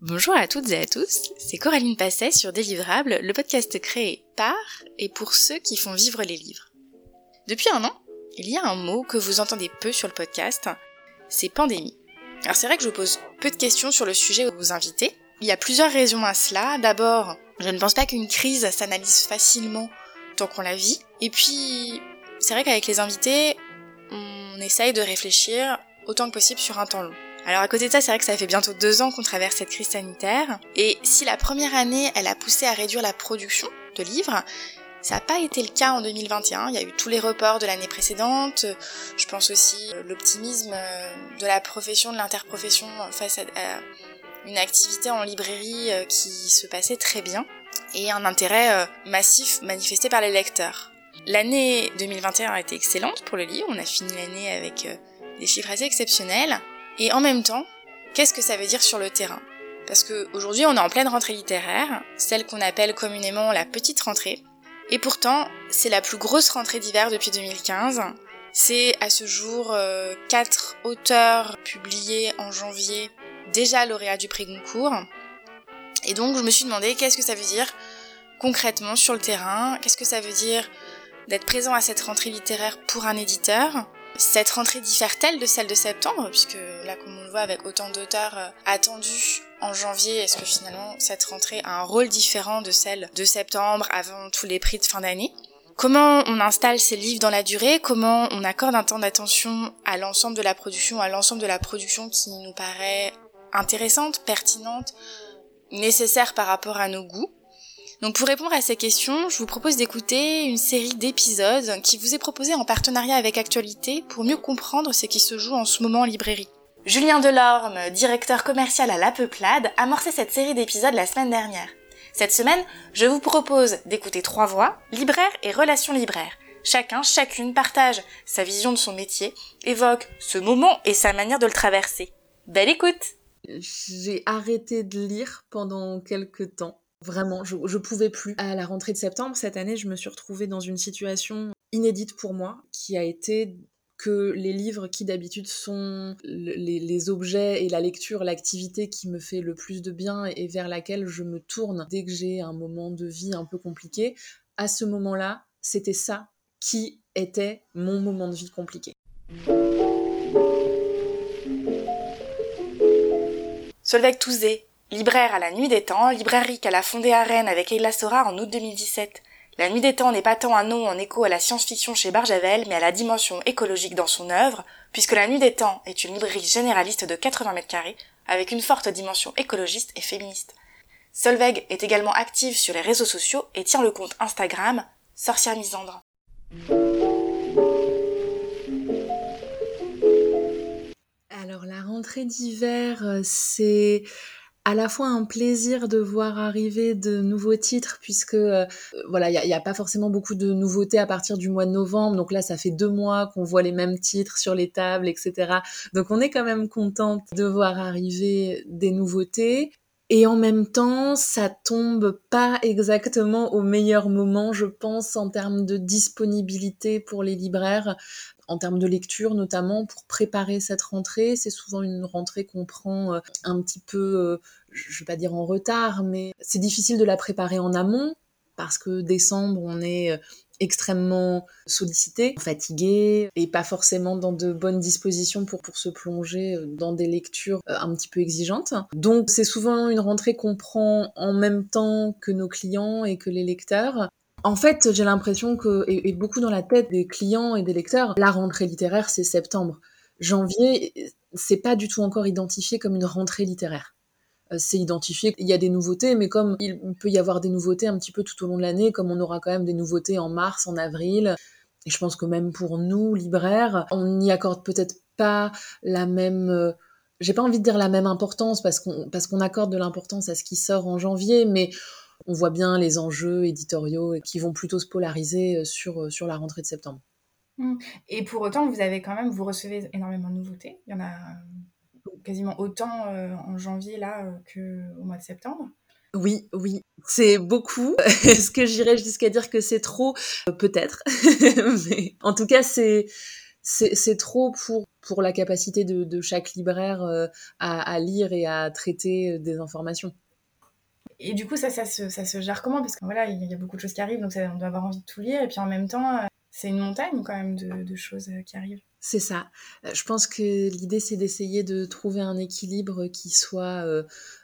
Bonjour à toutes et à tous, c'est Coraline Passet sur Délivrable, le podcast créé par et pour ceux qui font vivre les livres. Depuis un an, il y a un mot que vous entendez peu sur le podcast, c'est pandémie. Alors c'est vrai que je pose peu de questions sur le sujet aux invités. Il y a plusieurs raisons à cela. D'abord, je ne pense pas qu'une crise s'analyse facilement tant qu'on la vit. Et puis, c'est vrai qu'avec les invités, on essaye de réfléchir autant que possible sur un temps long. Alors à côté de ça, c'est vrai que ça fait bientôt deux ans qu'on traverse cette crise sanitaire. Et si la première année, elle a poussé à réduire la production de livres, ça n'a pas été le cas en 2021. Il y a eu tous les reports de l'année précédente. Je pense aussi euh, l'optimisme euh, de la profession, de l'interprofession face à, une activité en librairie euh, qui se passait très bien et un intérêt massif manifesté par les lecteurs. L'année 2021 a été excellente pour le livre. On a fini l'année avec des chiffres assez exceptionnels. Et en même temps, qu'est-ce que ça veut dire sur le terrain? Parce qu'aujourd'hui, on est en pleine rentrée littéraire, celle qu'on appelle communément la petite rentrée. Et pourtant, c'est la plus grosse rentrée d'hiver depuis 2015. C'est à ce jour euh, quatre auteurs publiés en janvier déjà lauréats du prix Goncourt. Et donc je me suis demandé qu'est-ce que ça veut dire concrètement sur le terrain, qu'est-ce que ça veut dire d'être présent à cette rentrée littéraire pour un éditeur, cette rentrée diffère-t-elle de celle de septembre Puisque là, comme on le voit avec autant d'auteurs euh, attendus en janvier, est-ce que finalement cette rentrée a un rôle différent de celle de septembre avant tous les prix de fin d'année? Comment on installe ces livres dans la durée? Comment on accorde un temps d'attention à l'ensemble de la production, à l'ensemble de la production qui nous paraît intéressante, pertinente, nécessaire par rapport à nos goûts? Donc pour répondre à ces questions, je vous propose d'écouter une série d'épisodes qui vous est proposée en partenariat avec Actualité pour mieux comprendre ce qui se joue en ce moment en librairie. Julien Delorme, directeur commercial à La Peuplade, a amorcé cette série d'épisodes la semaine dernière. Cette semaine, je vous propose d'écouter trois voix, libraire et relations libraires. Chacun, chacune partage sa vision de son métier, évoque ce moment et sa manière de le traverser. Belle écoute J'ai arrêté de lire pendant quelques temps Vraiment, je, je pouvais plus. À la rentrée de septembre, cette année, je me suis retrouvée dans une situation inédite pour moi, qui a été que les livres qui d'habitude sont les, objets et la lecture, l'activité qui me fait le plus de bien et vers laquelle je me tourne dès que j'ai un moment de vie un peu compliqué, à ce moment-là, c'était ça qui était mon moment de vie compliqué. Solveig Touzé, Libraire à la Nuit des Temps, librairie qu'elle a fondée à Rennes avec Eila Sora en août 2017. La Nuit des Temps n'est pas tant un nom en écho à la science-fiction chez Barjavel, mais à la dimension écologique dans son œuvre, puisque La Nuit des Temps est une librairie généraliste de 80 mètres carrés, avec une forte dimension écologiste et féministe. Solveig est également active sur les réseaux sociaux et tient le compte Instagram Sorcière Misandre. Alors la rentrée d'hiver, euh, c'est à la fois un plaisir de voir arriver de nouveaux titres puisque euh, voilà il n'y a, pas forcément beaucoup de nouveautés à partir du mois de novembre. Donc là ça fait deux mois qu'on voit les mêmes titres sur les tables etc donc on est quand même contente de voir arriver des nouveautés. Et en même temps, ça tombe pas exactement au meilleur moment, je pense, en termes de disponibilité pour les libraires, en termes de lecture notamment, pour préparer cette rentrée. C'est souvent une rentrée qu'on prend euh, un petit peu, euh, je vais pas dire en retard, mais c'est difficile de la préparer en amont parce que décembre, on est euh, extrêmement sollicité, fatigué et pas forcément dans de bonnes dispositions pour, pour se plonger dans des lectures un petit peu exigeantes. Donc c'est souvent une rentrée qu'on prend en même temps que nos clients et que les lecteurs. En fait, j'ai l'impression que, et, beaucoup dans la tête des clients et des lecteurs, la rentrée littéraire, c'est septembre. Janvier, c'est pas du tout encore identifié comme une rentrée littéraire. Euh, c'est identifié. Il y a des nouveautés, mais comme il peut y avoir des nouveautés un petit peu tout au long de l'année, comme on aura quand même des nouveautés en mars, en avril, et je pense que même pour nous, libraires, on n'y accorde peut-être pas la même... Euh, j'ai pas envie de dire la même importance parce qu'on parce qu'on accorde de l'importance à ce qui sort en janvier, mais on voit bien les enjeux éditoriaux qui vont plutôt se polariser euh, sur, sur la rentrée de septembre. Mmh. Et pour autant, vous avez quand même, vous recevez énormément de nouveautés. Il y en a quasiment autant euh, en janvier là euh, qu'au mois de septembre. Oui, oui, c'est beaucoup. Est-ce que j'irais jusqu'à dire que c'est trop euh, Peut-être. Mais en tout cas, c'est c'est trop pour, pour la capacité de, de chaque libraire à, à, lire et à traiter des informations. Et du coup, ça, ça, se, ça se gère comment? Parce que voilà, il y a beaucoup de choses qui arrivent, donc ça, on doit avoir envie de tout lire. Et puis en même temps, c'est une montagne quand même de, choses qui arrivent. C'est ça. Je pense que l'idée, c'est d'essayer de trouver un équilibre qui soit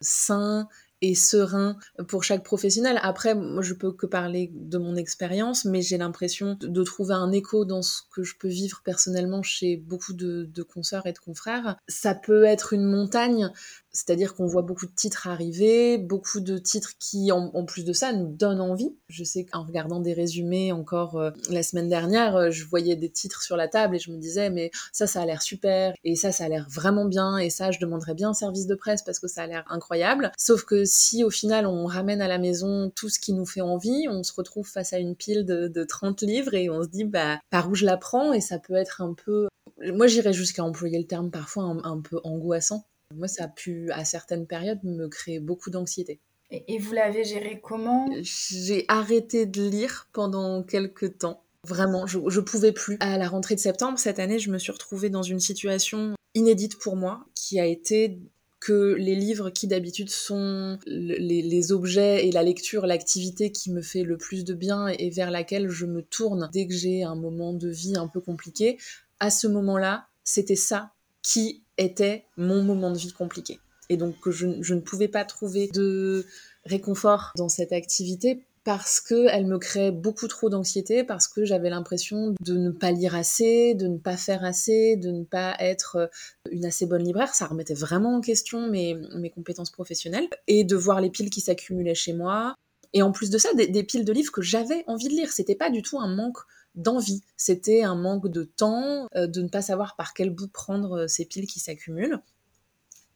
sain et serein pour chaque professionnel. Après, moi, je peux que parler de mon expérience, mais j'ai l'impression de, trouver un écho dans ce que je peux vivre personnellement chez beaucoup de, de consoeurs et de confrères. Ça peut être une montagne, c'est-à-dire qu'on voit beaucoup de titres arriver, beaucoup de titres qui, en, plus de ça, nous donnent envie. Je sais qu'en regardant des résumés encore euh, la semaine dernière, euh, je voyais des titres sur la table et je me disais, mais ça, ça a l'air super, et ça, ça a l'air vraiment bien, et ça, je demanderais bien un service de presse parce que ça a l'air incroyable. Sauf que si au final on ramène à la maison tout ce qui nous fait envie, on se retrouve face à une pile de, 30 livres et on se dit bah par où je la prends? Et ça peut être un peu moi j'irais jusqu'à employer le terme parfois un, peu angoissant. Moi ça a pu à certaines périodes me créer beaucoup d'anxiété. Et, vous l'avez géré comment? J'ai arrêté de lire pendant quelques temps. Vraiment, je, je pouvais plus. À la rentrée de septembre cette année, je me suis retrouvée dans une situation inédite pour moi, qui a été que les livres qui d'habitude sont les, objets et la lecture, l'activité qui me fait le plus de bien et vers laquelle je me tourne dès que j'ai un moment de vie un peu compliqué, à ce moment-là, c'était ça qui était mon moment de vie compliqué. Et donc je ne pouvais pas trouver de réconfort dans cette activité parce qu'elle me créait beaucoup trop d'anxiété, parce que j'avais l'impression de ne pas lire assez, de ne pas faire assez, de ne pas être euh, une assez bonne libraire. Ça remettait vraiment en question mes, mes compétences professionnelles et de voir les piles qui s'accumulaient chez moi. Et en plus de ça, des, piles de livres que j'avais envie de lire. C'était pas du tout un manque d'envie, c'était un manque de temps, euh, de ne pas savoir par quel bout prendre euh, ces piles qui s'accumulent.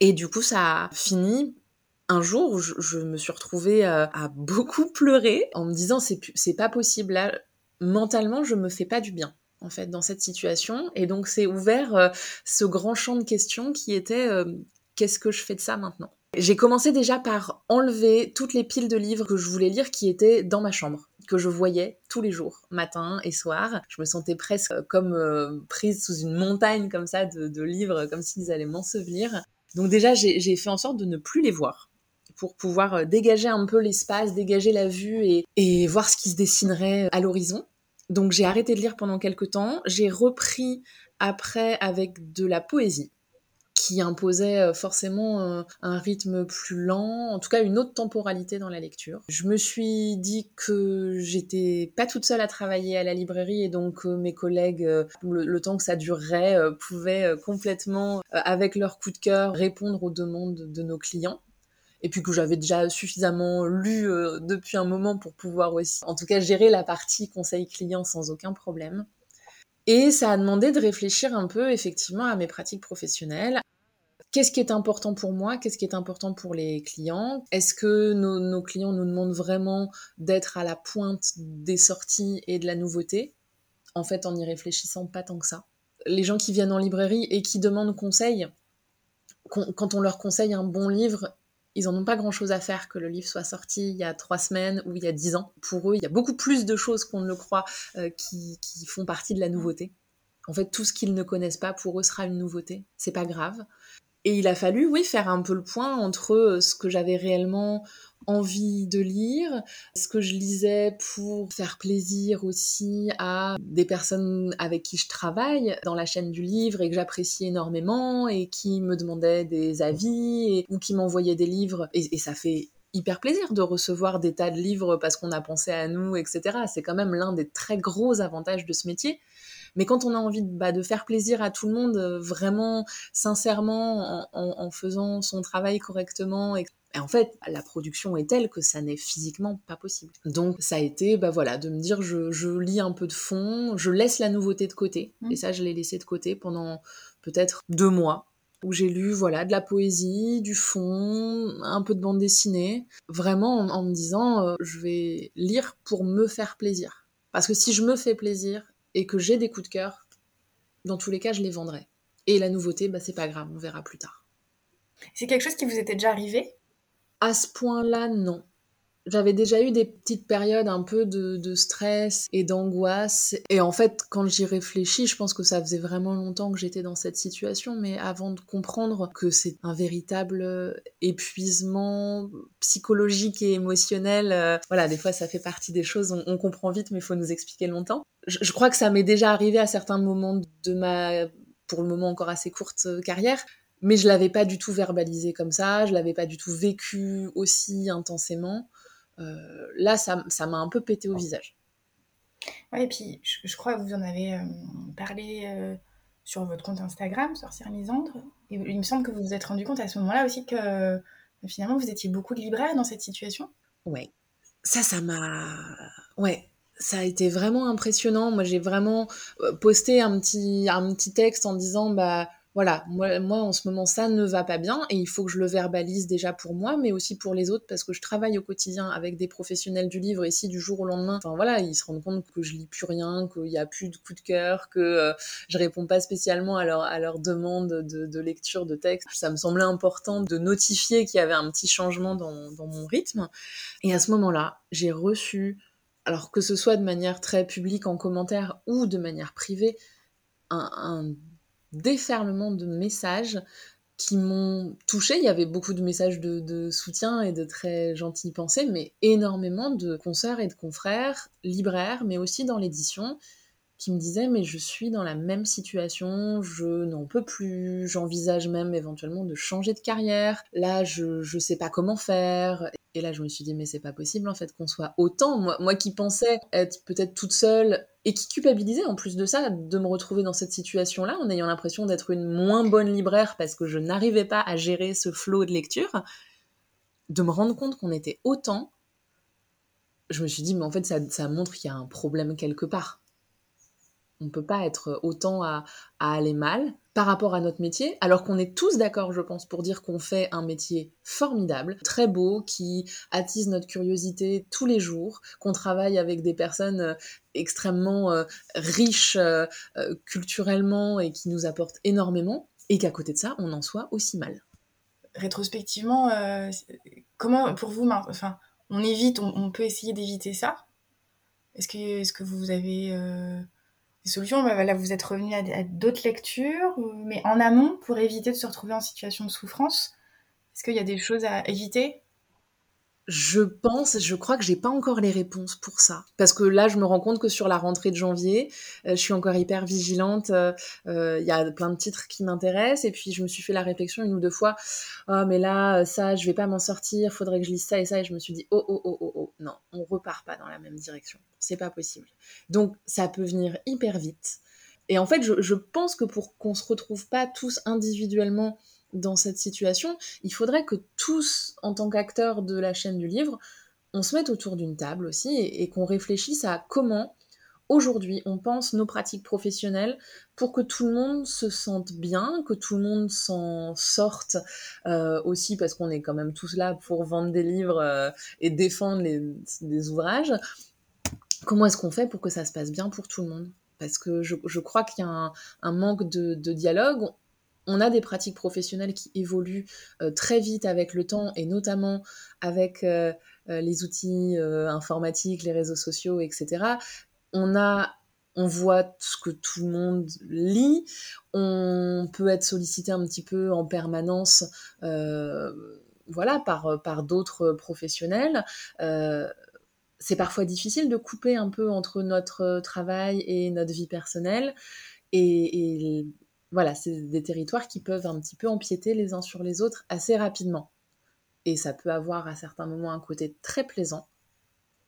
Et du coup, ça a fini un jour, je, je me suis retrouvée euh, à beaucoup pleurer en me disant c'est pas possible là, mentalement je me fais pas du bien en fait dans cette situation. Et donc c'est ouvert ce grand champ de questions qui était qu'est-ce que je fais de ça maintenant? J'ai commencé déjà par enlever toutes les piles de livres que je voulais lire qui étaient dans ma chambre que je voyais tous les jours, matin et soir. Je me sentais presque comme prise sous une montagne comme ça de, de livres, comme s'ils allaient m'ensevelir. Donc déjà, j'ai fait en sorte de ne plus les voir pour pouvoir euh, dégager un peu l'espace, dégager la vue et, et voir ce qui se dessinerait à l'horizon. Donc j'ai arrêté de lire pendant quelques temps. J'ai repris après avec de la poésie qui imposait euh, forcément euh, un rythme plus lent, en tout cas une autre temporalité dans la lecture. Je me suis dit que j'étais pas toute seule à travailler à la librairie et donc mes collègues, le, temps que ça durerait, pouvaient complètement, avec leur coup de cœur, répondre aux demandes de nos clients et puis que j'avais déjà suffisamment lu euh, depuis un moment pour pouvoir aussi, en tout cas, gérer la partie conseil client sans aucun problème. Et ça a demandé de réfléchir un peu effectivement à mes pratiques professionnelles. Qu'est-ce qui est important pour moi? Qu'est-ce qui est important pour les clients? Est-ce que nos, nos, clients nous demandent vraiment d'être à la pointe des sorties et de la nouveauté? En fait, en y réfléchissant pas tant que ça. Les gens qui viennent en librairie et qui demandent conseil, quand on leur conseille un bon livre, ils n'en ont pas grand-chose à faire que le livre soit sorti il y a trois semaines ou il y a dix ans. Pour eux, il y a beaucoup plus de choses qu'on ne le croit euh, qui, font partie de la nouveauté. En fait, tout ce qu'ils ne connaissent pas, pour eux, sera une nouveauté. C'est pas grave. Et il a fallu, oui, faire un peu le point entre euh, ce que j'avais réellement envie de lire, ce que je lisais pour faire plaisir aussi à des personnes avec qui je travaille dans la chaîne du livre et que j'apprécie énormément et qui me demandaient des avis ou qui m'envoyaient des livres. Et, et ça fait hyper plaisir de recevoir des tas de livres parce qu'on a pensé à nous, etc. C'est quand même l'un des très gros avantages de ce métier. Mais quand on a envie de, bah, de faire plaisir à tout le monde, euh, vraiment sincèrement, en, en, en, faisant son travail correctement, et et en fait, la production est telle que ça n'est physiquement pas possible. Donc ça a été, bah voilà, de me dire, je, je lis un peu de fond, je laisse la nouveauté de côté. Mmh. Et ça, je l'ai laissé de côté pendant peut-être deux mois, où j'ai lu, voilà, de la poésie, du fond, un peu de bande dessinée, vraiment en, me disant, euh, je vais lire pour me faire plaisir. Parce que si je me fais plaisir et que j'ai des coups de cœur, dans tous les cas, je les vendrai. Et la nouveauté, bah, c'est pas grave, on verra plus tard. C'est quelque chose qui vous était déjà arrivé? À ce point-là, non. J'avais déjà eu des petites périodes un peu de, stress et d'angoisse. Et en fait, quand j'y réfléchis, je pense que ça faisait vraiment longtemps que j'étais dans cette situation. Mais avant de comprendre que c'est un véritable épuisement psychologique et émotionnel, euh, voilà, des fois ça fait partie des choses, on, comprend vite, mais il faut nous expliquer longtemps. Je, crois que ça m'est déjà arrivé à certains moments de ma, pour le moment encore assez courte euh, carrière, mais je l'avais pas du tout verbalisé comme ça, je l'avais pas du tout vécu aussi intensément. Euh, là, ça, m'a un peu pété au visage. Ouais, et puis je, crois que vous en avez euh, parlé euh, sur votre compte Instagram, Sorcière Misandre. Et il me semble que vous vous êtes rendu compte à ce moment-là aussi que finalement vous étiez beaucoup de libraires dans cette situation. Ouais. Ça, ça m'a. Ouais. Ça a été vraiment impressionnant. Moi, j'ai vraiment posté un petit, un petit texte en disant bah voilà, moi, en ce moment ça ne va pas bien et il faut que je le verbalise déjà pour moi, mais aussi pour les autres parce que je travaille au quotidien avec des professionnels du livre ici du jour au lendemain, enfin voilà, ils se rendent compte que je lis plus rien, qu'il n'y a plus de coup de cœur, que euh, je réponds pas spécialement à leur, demande de, lecture de texte. Ça me semblait important de notifier qu'il y avait un petit changement dans, mon rythme. Et à ce moment-là, j'ai reçu, alors que ce soit de manière très publique en commentaire ou de manière privée, un déferlement de messages qui m'ont touché. Il y avait beaucoup de messages de, soutien et de très gentilles pensées, mais énormément de consoeurs et de confrères, libraires, mais aussi dans l'édition, qui me disaient mais je suis dans la même situation, je n'en peux plus, j'envisage même éventuellement de changer de carrière, là je ne sais pas comment faire. Et là je me suis dit mais c'est pas possible en fait qu'on soit autant, moi, moi qui pensais être peut-être toute seule et qui culpabilisait en plus de ça de me retrouver dans cette situation-là en ayant l'impression d'être une moins bonne libraire parce que je n'arrivais pas à gérer ce flot de lecture, de me rendre compte qu'on était autant, je me suis dit mais en fait ça, ça montre qu'il y a un problème quelque part on ne peut pas être autant à, aller mal par rapport à notre métier, alors qu'on est tous d'accord, je pense, pour dire qu'on fait un métier formidable, très beau, qui attise notre curiosité tous les jours, qu'on travaille avec des personnes euh, extrêmement euh, riches euh, culturellement et qui nous apportent énormément, et qu'à côté de ça, on en soit aussi mal. Rétrospectivement, comment pour vous, on évite, on, peut essayer d'éviter ça? Que, est-ce que vous avez solutions, bah, vous êtes revenu à, d'autres lectures, mais en amont pour éviter de se retrouver en situation de souffrance. Est-ce qu'il y a des choses à éviter? Je pense, je crois que j'ai pas encore les réponses pour ça. Parce que là, je me rends compte que sur la rentrée de janvier, euh, je suis encore hyper vigilante. Euh, euh, il y a plein de titres qui m'intéressent. Et puis, je me suis fait la réflexion une ou deux fois. Oh, mais là, ça, je vais pas m'en sortir. Faudrait que je lise ça et ça. Et je me suis dit, oh, oh, oh, oh, oh. Non, on repart pas dans la même direction. C'est pas possible. Donc, ça peut venir hyper vite. Et en fait, je, je pense que pour qu'on se retrouve pas tous individuellement dans cette situation, il faudrait que tous, en tant qu'acteurs de la chaîne du livre, on se mette autour d'une table aussi et, qu'on réfléchisse à comment aujourd'hui on pense nos pratiques professionnelles pour que tout le monde se sente bien, que tout le monde s'en sorte euh, aussi parce qu'on est quand même tous là pour vendre des livres euh, et défendre les, ouvrages. Comment est-ce qu'on fait pour que ça se passe bien pour tout le monde? Parce que je, crois qu'il y a un, manque de dialogue on a des pratiques professionnelles qui évoluent euh, très vite avec le temps et notamment avec euh, euh, les outils informatiques, les réseaux sociaux, etc. On a on voit ce que tout le monde lit, on peut être sollicité un petit peu en permanence voilà, par, par d'autres professionnels. c'est parfois difficile de couper un peu entre notre travail et notre vie personnelle. et voilà, c'est des territoires qui peuvent un petit peu empiéter les uns sur les autres assez rapidement. Et ça peut avoir à certains moments un côté très plaisant,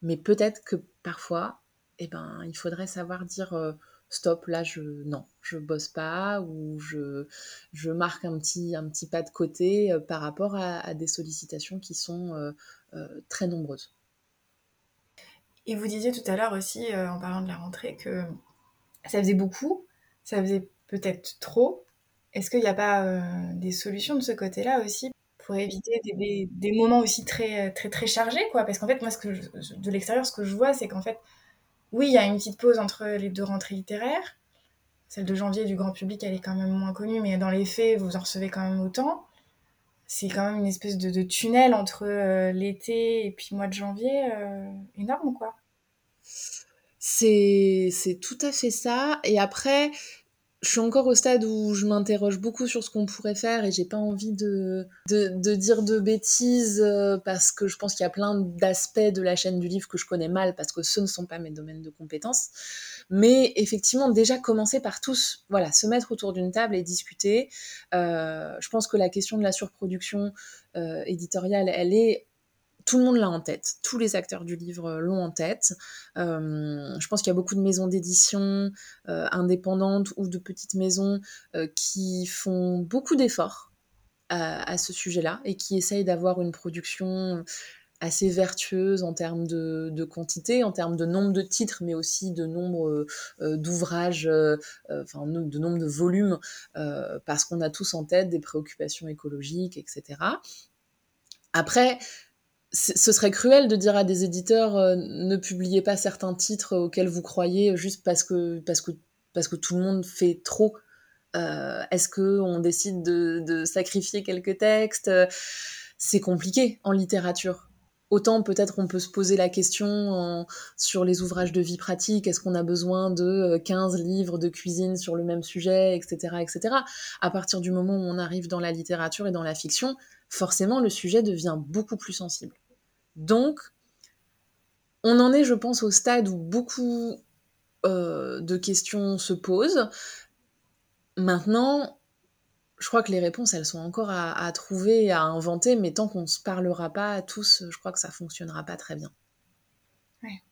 mais peut-être que parfois, eh ben, il faudrait savoir dire euh, stop, là, je non, je bosse pas ou je, je marque un petit, un petit pas de côté euh, par rapport à, des sollicitations qui sont euh, très nombreuses. Et vous disiez tout à l'heure aussi, en parlant de la rentrée, que ça faisait beaucoup, ça faisait peut-être trop. Est-ce qu'il n'y a pas euh, des solutions de ce côté-là aussi pour éviter des, moments aussi très, très, très chargés quoi? Parce qu'en fait, moi, de l'extérieur, ce que je vois, c'est qu'en fait, oui, il y a une petite pause entre les deux rentrées littéraires. Celle de janvier du grand public, elle est quand même moins connue, mais dans les faits, vous en recevez quand même autant. c'est quand même une espèce de, tunnel entre l'été et puis mois de janvier énorme, quoi. C'est tout à fait ça. Et après, je suis encore au stade où je m'interroge beaucoup sur ce qu'on pourrait faire et j'ai pas envie de, de, dire de bêtises euh, parce que je pense qu'il y a plein d'aspects de la chaîne du livre que je connais mal parce que ce ne sont pas mes domaines de compétences. Mais effectivement, déjà commencer par tous, voilà, se mettre autour d'une table et discuter. Euh, je pense que la question de la surproduction euh, éditoriale, elle est tout le monde l'a en tête, tous les acteurs du livre l'ont en tête. Euh, je pense qu'il y a beaucoup de maisons d'édition euh, indépendantes ou de petites maisons euh, qui font beaucoup d'efforts à, ce sujet-là et qui essayent d'avoir une production assez vertueuse en termes de, quantité, en termes de nombre de titres, mais aussi de nombre d'ouvrages, de nombre de volumes, parce qu'on a tous en tête des préoccupations écologiques, etc. Après, ce serait cruel de dire à des éditeurs euh, ne publiez pas certains titres auxquels vous croyez juste parce que, parce que, parce que tout le monde fait trop. Euh, est-ce qu'on décide de, sacrifier quelques textes? C'est compliqué en littérature. Autant peut-être on peut se poser la question sur les ouvrages de vie pratique, est-ce qu'on a besoin de 15 euh, livres de cuisine sur le même sujet, etc., etc. À partir du moment où on arrive dans la littérature et dans la fiction, forcément le sujet devient beaucoup plus sensible. Donc, on en est, je pense, au stade où beaucoup euh, de questions se posent. Maintenant, je crois que les réponses, elles sont encore à, trouver, à inventer, mais tant qu'on ne se parlera pas tous, je crois que ça fonctionnera pas très bien. Ouais.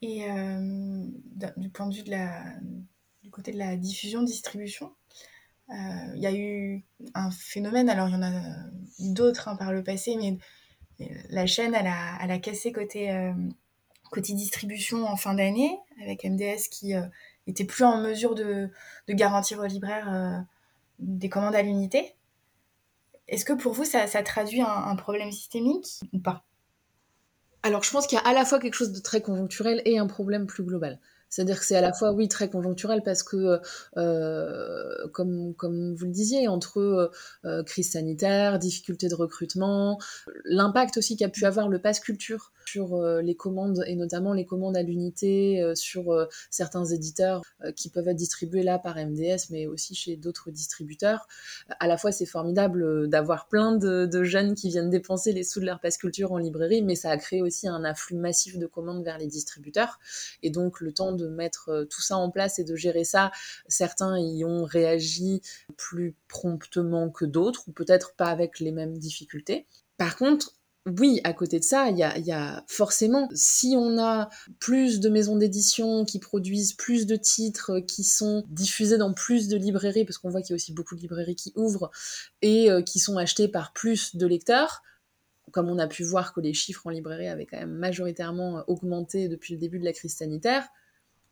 Et euh, du point de vue du côté de la diffusion-distribution, euh, il y a eu un phénomène, alors il y en a d'autres hein, par le passé, mais la chaîne, elle a, elle a cassé côté, euh, côté distribution en fin d'année, avec MDS qui euh, plus en mesure de, de garantir aux libraires euh, des commandes à l'unité. Est-ce que pour vous, ça, ça traduit un, problème systémique ou pas? Alors, je pense qu'il y a à la fois quelque chose de très conjoncturel et un problème plus global. C'est-à-dire que c'est à la fois, oui, très conjoncturel parce que, euh, comme, comme vous le disiez, entre euh, crise sanitaire, difficultés de recrutement, l'impact aussi qu'a pu avoir le pass culture sur euh, les commandes et notamment les commandes à l'unité euh, sur euh, certains éditeurs qui peuvent être distribués là par MDS mais aussi chez d'autres distributeurs. À la fois c'est formidable d'avoir plein de, de, jeunes qui viennent dépenser les sous de leur passe culture en librairie mais ça a créé aussi un afflux massif de commandes vers les distributeurs et donc le temps de mettre tout ça en place et de gérer ça, certains y ont réagi plus promptement que d'autres ou peut-être pas avec les mêmes difficultés. Par contre, oui, à côté de ça, il y a, forcément, si on a plus de maisons d'édition qui produisent plus de titres, qui sont diffusés dans plus de librairies, parce qu'on voit qu'il y a aussi beaucoup de librairies qui ouvrent et euh, qui sont achetées par plus de lecteurs, comme on a pu voir que les chiffres en librairie avaient quand même majoritairement augmenté depuis le début de la crise sanitaire,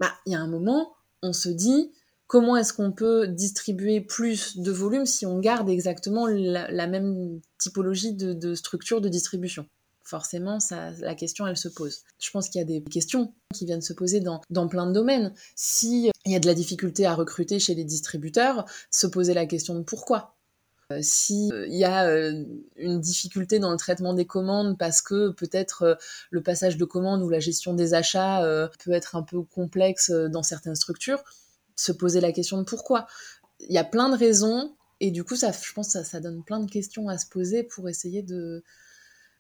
bah, il y a un moment, on se dit, comment est-ce qu'on peut distribuer plus de volume si on garde exactement la, même typologie de, structure de distribution? Forcément, ça, la question, elle se pose. Je pense qu'il y a des questions qui viennent se poser dans, dans plein de domaines. S'il il y a de la difficulté à recruter chez les distributeurs, se poser la question de pourquoi euh, s'il euh, y a euh, une difficulté dans le traitement des commandes parce que peut-être le passage de commandes ou la gestion des achats peut être un peu complexe dans certaines structures, se poser la question de pourquoi. Il y a plein de raisons, et du coup, je pense que ça, donne plein de questions à se poser pour essayer de,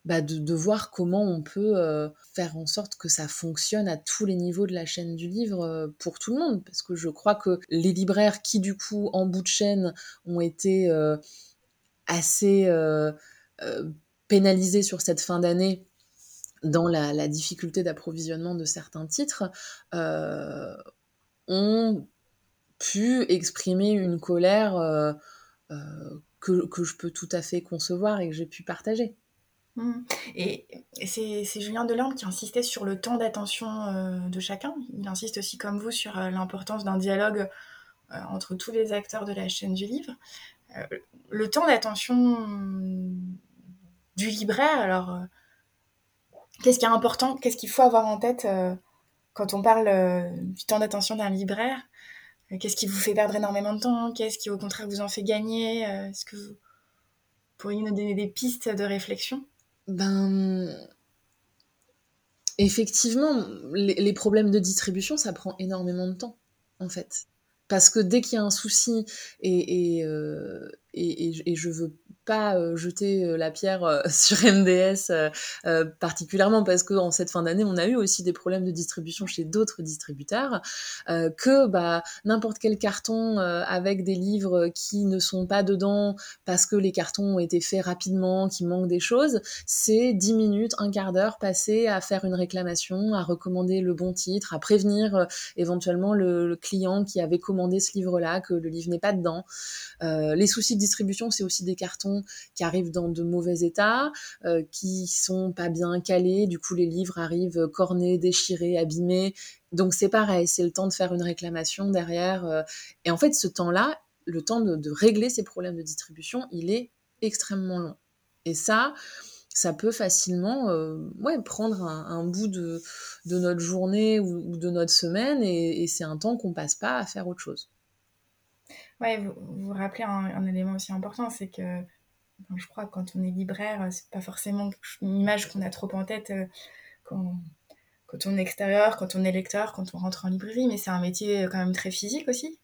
bah, de, voir comment on peut euh, faire en sorte que ça fonctionne à tous les niveaux de la chaîne du livre euh, pour tout le monde. Parce que je crois que les libraires qui, du coup, en bout de chaîne, ont été euh, assez pénalisés sur cette fin d'année dans la, difficulté d'approvisionnement de certains titres, ont pu exprimer une colère que, je peux tout à fait concevoir et que j'ai pu partager. Mmh. Et, c'est Julien Delorme qui insistait sur le temps d'attention euh, de chacun. Il insiste aussi, comme vous, sur l'importance d'un dialogue entre tous les acteurs de la chaîne du livre. le temps d'attention du libraire, alors, qu'est-ce qui est important Qu'est-ce qu'il faut avoir en tête quand on parle du temps d'attention d'un libraire? Qu'est-ce qui vous fait perdre énormément de temps? Qu'est-ce qui, au contraire, vous en fait gagner? Euh, Est-ce que pourriez nous donner des pistes de réflexion? Ben, effectivement, les, problèmes de distribution, ça prend énormément de temps, en fait. Parce que dès qu'il y a un souci, et, et, euh, et, et je veux pas euh, jeter euh, la pierre euh, sur MDS particulièrement parce que en cette fin d'année on a eu aussi des problèmes de distribution chez d'autres distributeurs que bah n'importe quel carton avec des livres qui ne sont pas dedans parce que les cartons ont été faits rapidement qui manquent des choses c'est 10 minutes un quart d'heure passé à faire une réclamation à recommander le bon titre à prévenir éventuellement le, le, client qui avait commandé ce livre là que le livre n'est pas dedans. Les soucis de distribution c'est aussi des cartons qui arrivent dans de mauvais états, euh, qui sont pas bien calés. Du coup, les livres arrivent cornés, déchirés, abîmés. Donc c'est pareil, c'est le temps de faire une réclamation derrière. Euh. et en fait, ce temps-là, le temps de, régler ces problèmes de distribution, il est extrêmement long. Et ça, ça peut facilement euh, ouais, prendre un, bout de, notre journée ou, de notre semaine, et, c'est un temps qu'on passe pas à faire autre chose. Ouais, vous, vous rappelez un élément aussi important, c'est que je crois que quand on est libraire, c'est pas forcément une image qu'on a trop en tête euh, quand, quand, on est extérieur, quand on est lecteur, quand on rentre en librairie, mais c'est un métier quand même très physique aussi.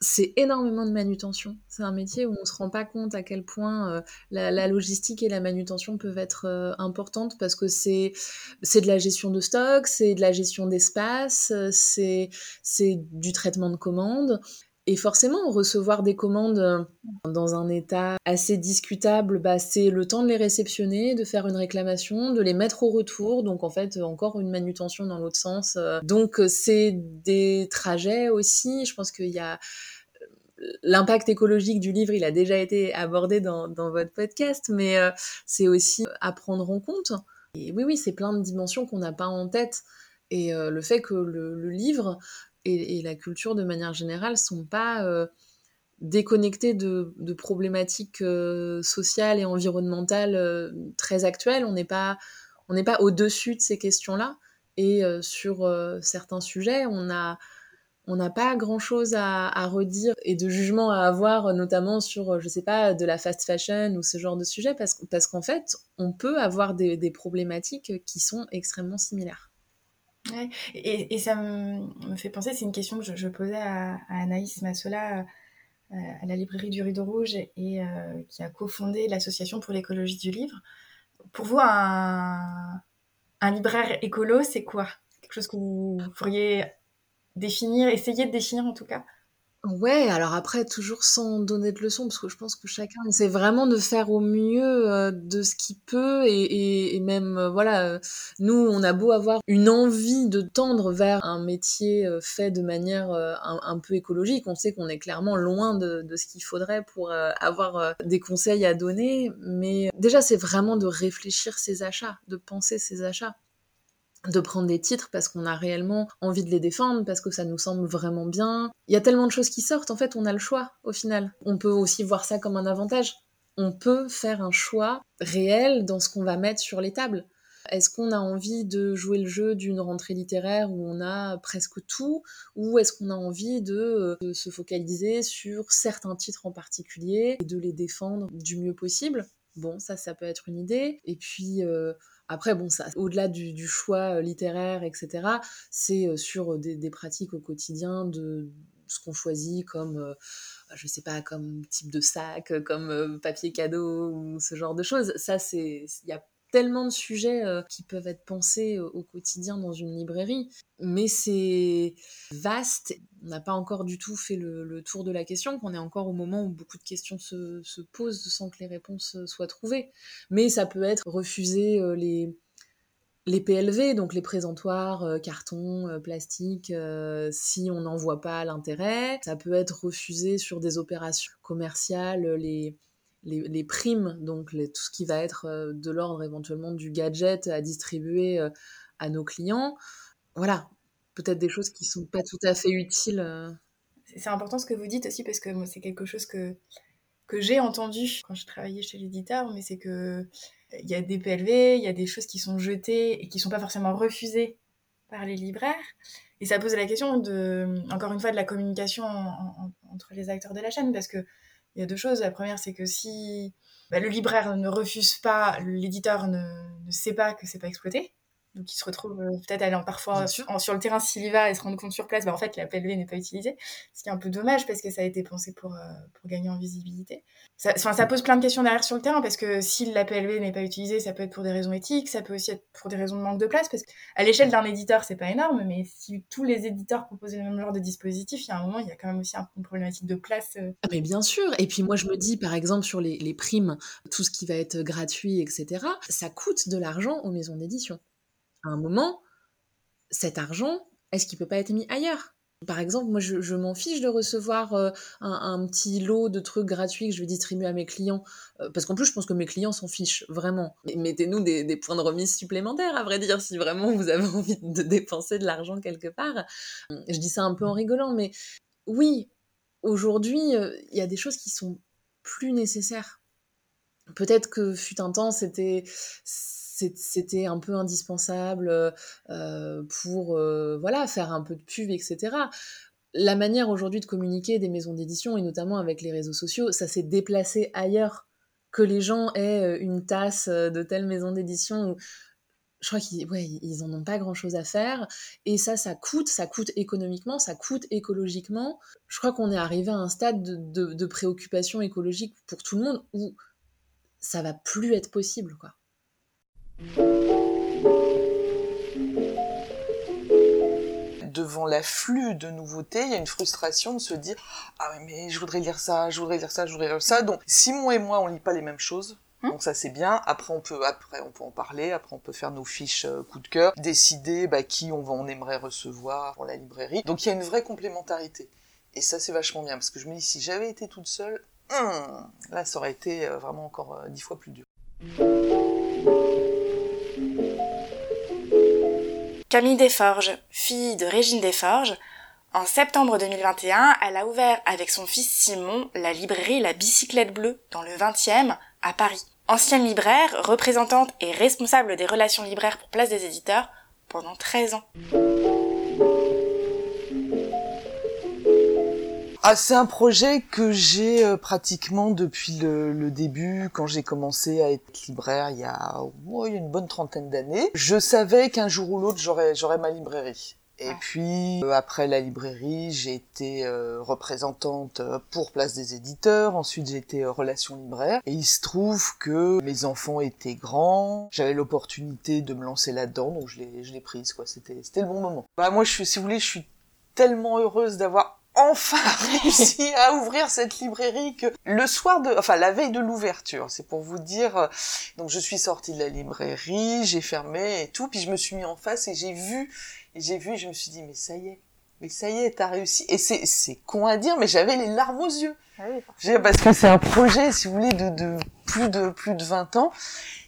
C'est énormément de manutention. C'est un métier où on se rend pas compte à quel point euh, la, logistique et la manutention peuvent être euh, importantes parce que c'est de la gestion de stock, c'est de la gestion d'espace, c'est du traitement de commandes. Et forcément, recevoir des commandes euh, dans un état assez discutable, bah, c'est le temps de les réceptionner, de faire une réclamation, de les mettre au retour. Donc en fait, encore une manutention dans l'autre sens. Euh. Donc euh, c'est des trajets aussi. Je pense qu'il y a l'impact écologique du livre, il a déjà été abordé dans, votre podcast, mais c'est aussi à prendre en compte. Et oui, oui, c'est plein de dimensions qu'on n'a pas en tête. Et le fait que le livre et, la culture de manière générale sont pas euh, déconnectés de, problématiques euh, sociales et environnementales euh, très actuelles. On n'est pas, on n'est pas au-dessus de ces questions-là. Et sur certains sujets, on n'a pas grand chose à, redire et de jugement à avoir, notamment sur, je sais pas, de la fast fashion ou ce genre de sujet, parce qu'en fait, on peut avoir des problématiques qui sont extrêmement similaires. Et, ça me, fait penser, c'est une question que je, posais à, Anaïs Massola euh, à la librairie du Rideau Rouge et euh, qui a cofondé l'association pour l'écologie du livre. Pour vous, un libraire écolo, c'est quoi? Quelque chose que vous pourriez définir, essayer de définir en tout cas? Ouais, alors après, toujours sans donner de leçons, parce que je pense que chacun essaie vraiment de faire au mieux euh, de ce qu'il peut, et, et, même, euh, voilà, euh, nous, on a beau avoir une envie de tendre vers un métier fait de manière un, un, peu écologique, on sait qu'on est clairement loin de, de ce qu'il faudrait pour avoir des conseils à donner, mais déjà, c'est vraiment de réfléchir ses achats, de penser ses achats de prendre des titres parce qu'on a réellement envie de les défendre, parce que ça nous semble vraiment bien. Il y a tellement de choses qui sortent, en fait, on a le choix au final. On peut aussi voir ça comme un avantage. On peut faire un choix réel dans ce qu'on va mettre sur les tables. Est-ce qu'on a envie de jouer le jeu d'une rentrée littéraire où on a presque tout Ou est-ce qu'on a envie de, euh, se focaliser sur certains titres en particulier et de les défendre du mieux possible? Bon, ça, ça peut être une idée. Et puis, euh, après, bon, ça, au-delà du, choix euh, littéraire, etc., c'est euh, sur des, pratiques au quotidien de ce qu'on choisit comme, euh, je sais pas, comme type de sac, comme papier cadeau ou ce genre de choses. Ça, c'est, tellement de sujets euh, qui peuvent être pensés au quotidien dans une librairie, mais c'est vaste. On n'a pas encore du tout fait le, tour de la question, qu'on est encore au moment où beaucoup de questions se, posent sans que les réponses soient trouvées. Mais ça peut être refuser euh, les, PLV, donc les présentoirs, euh, carton, plastique, si on n'en voit pas l'intérêt. Ça peut être refusé sur des opérations commerciales, les, les, primes, donc tout ce qui va être euh, de l'ordre éventuellement du gadget à distribuer euh, à nos clients. Voilà, peut-être des choses qui sont pas tout à fait utiles. Euh. C'est important ce que vous dites aussi parce que moi c'est quelque chose que, que j'ai entendu quand je travaillais chez l'éditeur, mais c'est que il y a des PLV, il y a des choses qui sont jetées et qui sont pas forcément refusées par les libraires. Et ça pose la question de, encore une fois, de la communication entre les acteurs de la chaîne parce que il y a deux choses. La première, c'est que si bah, le libraire ne refuse pas, l'éditeur ne, ne sait pas que c'est pas exploité. Donc il se retrouve euh, peut-être aller parfois sur, sur, le terrain s'il y va et se rendre compte sur place, bah, en fait la PLV n'est pas utilisée. Ce qui est un peu dommage parce que ça a été pensé pour, euh, pour gagner en visibilité. Ça, ça pose plein de questions derrière sur le terrain parce que si la PLV n'est pas utilisée, ça peut être pour des raisons éthiques, ça peut aussi être pour des raisons de manque de place parce qu'à l'échelle d'un éditeur, c'est pas énorme, mais si tous les éditeurs proposaient le même genre de dispositif, il y a un moment, il y a quand même aussi une problématique de place. Euh. Ah, mais bien sûr. Et puis moi, je me dis, par exemple, sur les, les primes, tout ce qui va être gratuit, etc., ça coûte de l'argent aux maisons d'édition à un moment, cet argent, est-ce qu'il peut pas être mis ailleurs? Par exemple, moi, je, m'en fiche de recevoir euh, un, petit lot de trucs gratuits que je vais distribuer à mes clients. Euh, parce qu'en plus, je pense que mes clients s'en fichent, vraiment. Mettez-nous des, points de remise supplémentaires, à vrai dire, si vraiment vous avez envie de dépenser de l'argent quelque part. Je dis ça un peu en rigolant, mais oui, aujourd'hui, euh, il y a des choses qui sont plus nécessaires. Peut-être que fut un temps, c'était c'était un peu indispensable euh, euh, pour euh, voilà faire un peu de pub, etc. La manière aujourd'hui de communiquer des maisons d'édition, et notamment avec les réseaux sociaux, ça s'est déplacé ailleurs. Que les gens aient une tasse de telle maison d'édition je crois qu'ils ouais, en ont pas grand chose à faire et ça ça coûte ça coûte économiquement ça coûte écologiquement je crois qu'on est arrivé à un stade de, de, préoccupation écologique pour tout le monde où ça va plus être possible quoi Devant l'afflux de nouveautés, il y a une frustration de se dire ah mais je voudrais lire ça, je voudrais lire ça, je voudrais lire ça. Donc Simon et moi on lit pas les mêmes choses. Hein Donc ça c'est bien. Après on peut après on peut en parler. Après on peut faire nos fiches euh, coup de cœur, décider bah, qui on va on aimerait recevoir pour la librairie. Donc il y a une vraie complémentarité. Et ça c'est vachement bien parce que je me dis si j'avais été toute seule, hum, là ça aurait été euh, vraiment encore euh, dix fois plus dur. Camille Desforges, fille de Régine Desforges, en septembre 2021, elle a ouvert avec son fils Simon la librairie La Bicyclette Bleue dans le 20e à Paris. Ancienne libraire, représentante et responsable des relations libraires pour Place des Éditeurs pendant 13 ans. Ah, c'est un projet que j'ai euh, pratiquement depuis le, début, quand j'ai commencé à être libraire il y a, oh, il y a une bonne trentaine d'années. Je savais qu'un jour ou l'autre j'aurais j'aurais ma librairie. Et puis euh, après la librairie, j'ai été euh, représentante pour Place des éditeurs. Ensuite, j'ai été relation libraire. Et il se trouve que mes enfants étaient grands. J'avais l'opportunité de me lancer là-dedans, donc je l'ai je l'ai prise quoi. C'était c'était le bon moment. Bah moi, je suis, si vous voulez, je suis tellement heureuse d'avoir enfin réussi à ouvrir cette librairie que le soir de, enfin la veille de l'ouverture, c'est pour vous dire. Euh, donc je suis sortie de la librairie, j'ai fermé et tout, puis je me suis mis en face et j'ai vu, et j'ai vu, et je me suis dit mais ça y est, mais ça y est, t'as réussi. Et c'est c'est con à dire, mais j'avais les larmes aux yeux. Ah oui, parce que c'est un projet, si vous voulez, de, de plus de plus de 20 ans.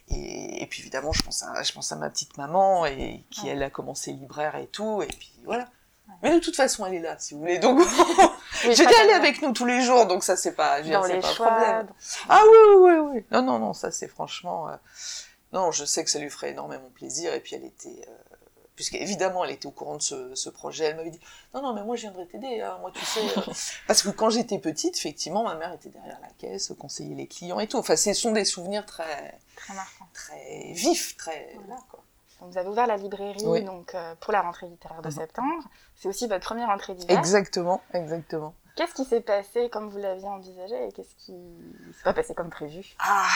Et, et, puis évidemment, je pense à je pense à ma petite maman et qui elle a commencé libraire et tout, et puis voilà. Mais de toute façon, elle est là, si vous voulez. Donc, elle est avec nous tous les jours, donc ça, c'est pas, c'est pas un problème. Ah oui, oui, oui, oui. Non, non, non, ça, c'est franchement, euh, non, je sais que ça lui ferait énormément plaisir, et puis elle était, euh... puisqu'évidemment, elle était au courant de ce, ce projet, elle m'avait dit, non, non, mais moi, je viendrai t'aider, hein, moi, tu sais. Euh. Parce que quand j'étais petite, effectivement, ma mère était derrière la caisse, conseillait les clients et tout. Enfin, ce sont des souvenirs très, très marquants. Très vifs, très, quoi vous avez ouvert la librairie donc euh, pour la rentrée littéraire de mhm. septembre. C'est aussi votre première rentrée d'hiver. Exactement, exactement. Qu'est-ce qui s'est passé comme vous l'aviez envisagé et qu'est-ce qui s'est pas passé comme prévu? Ah,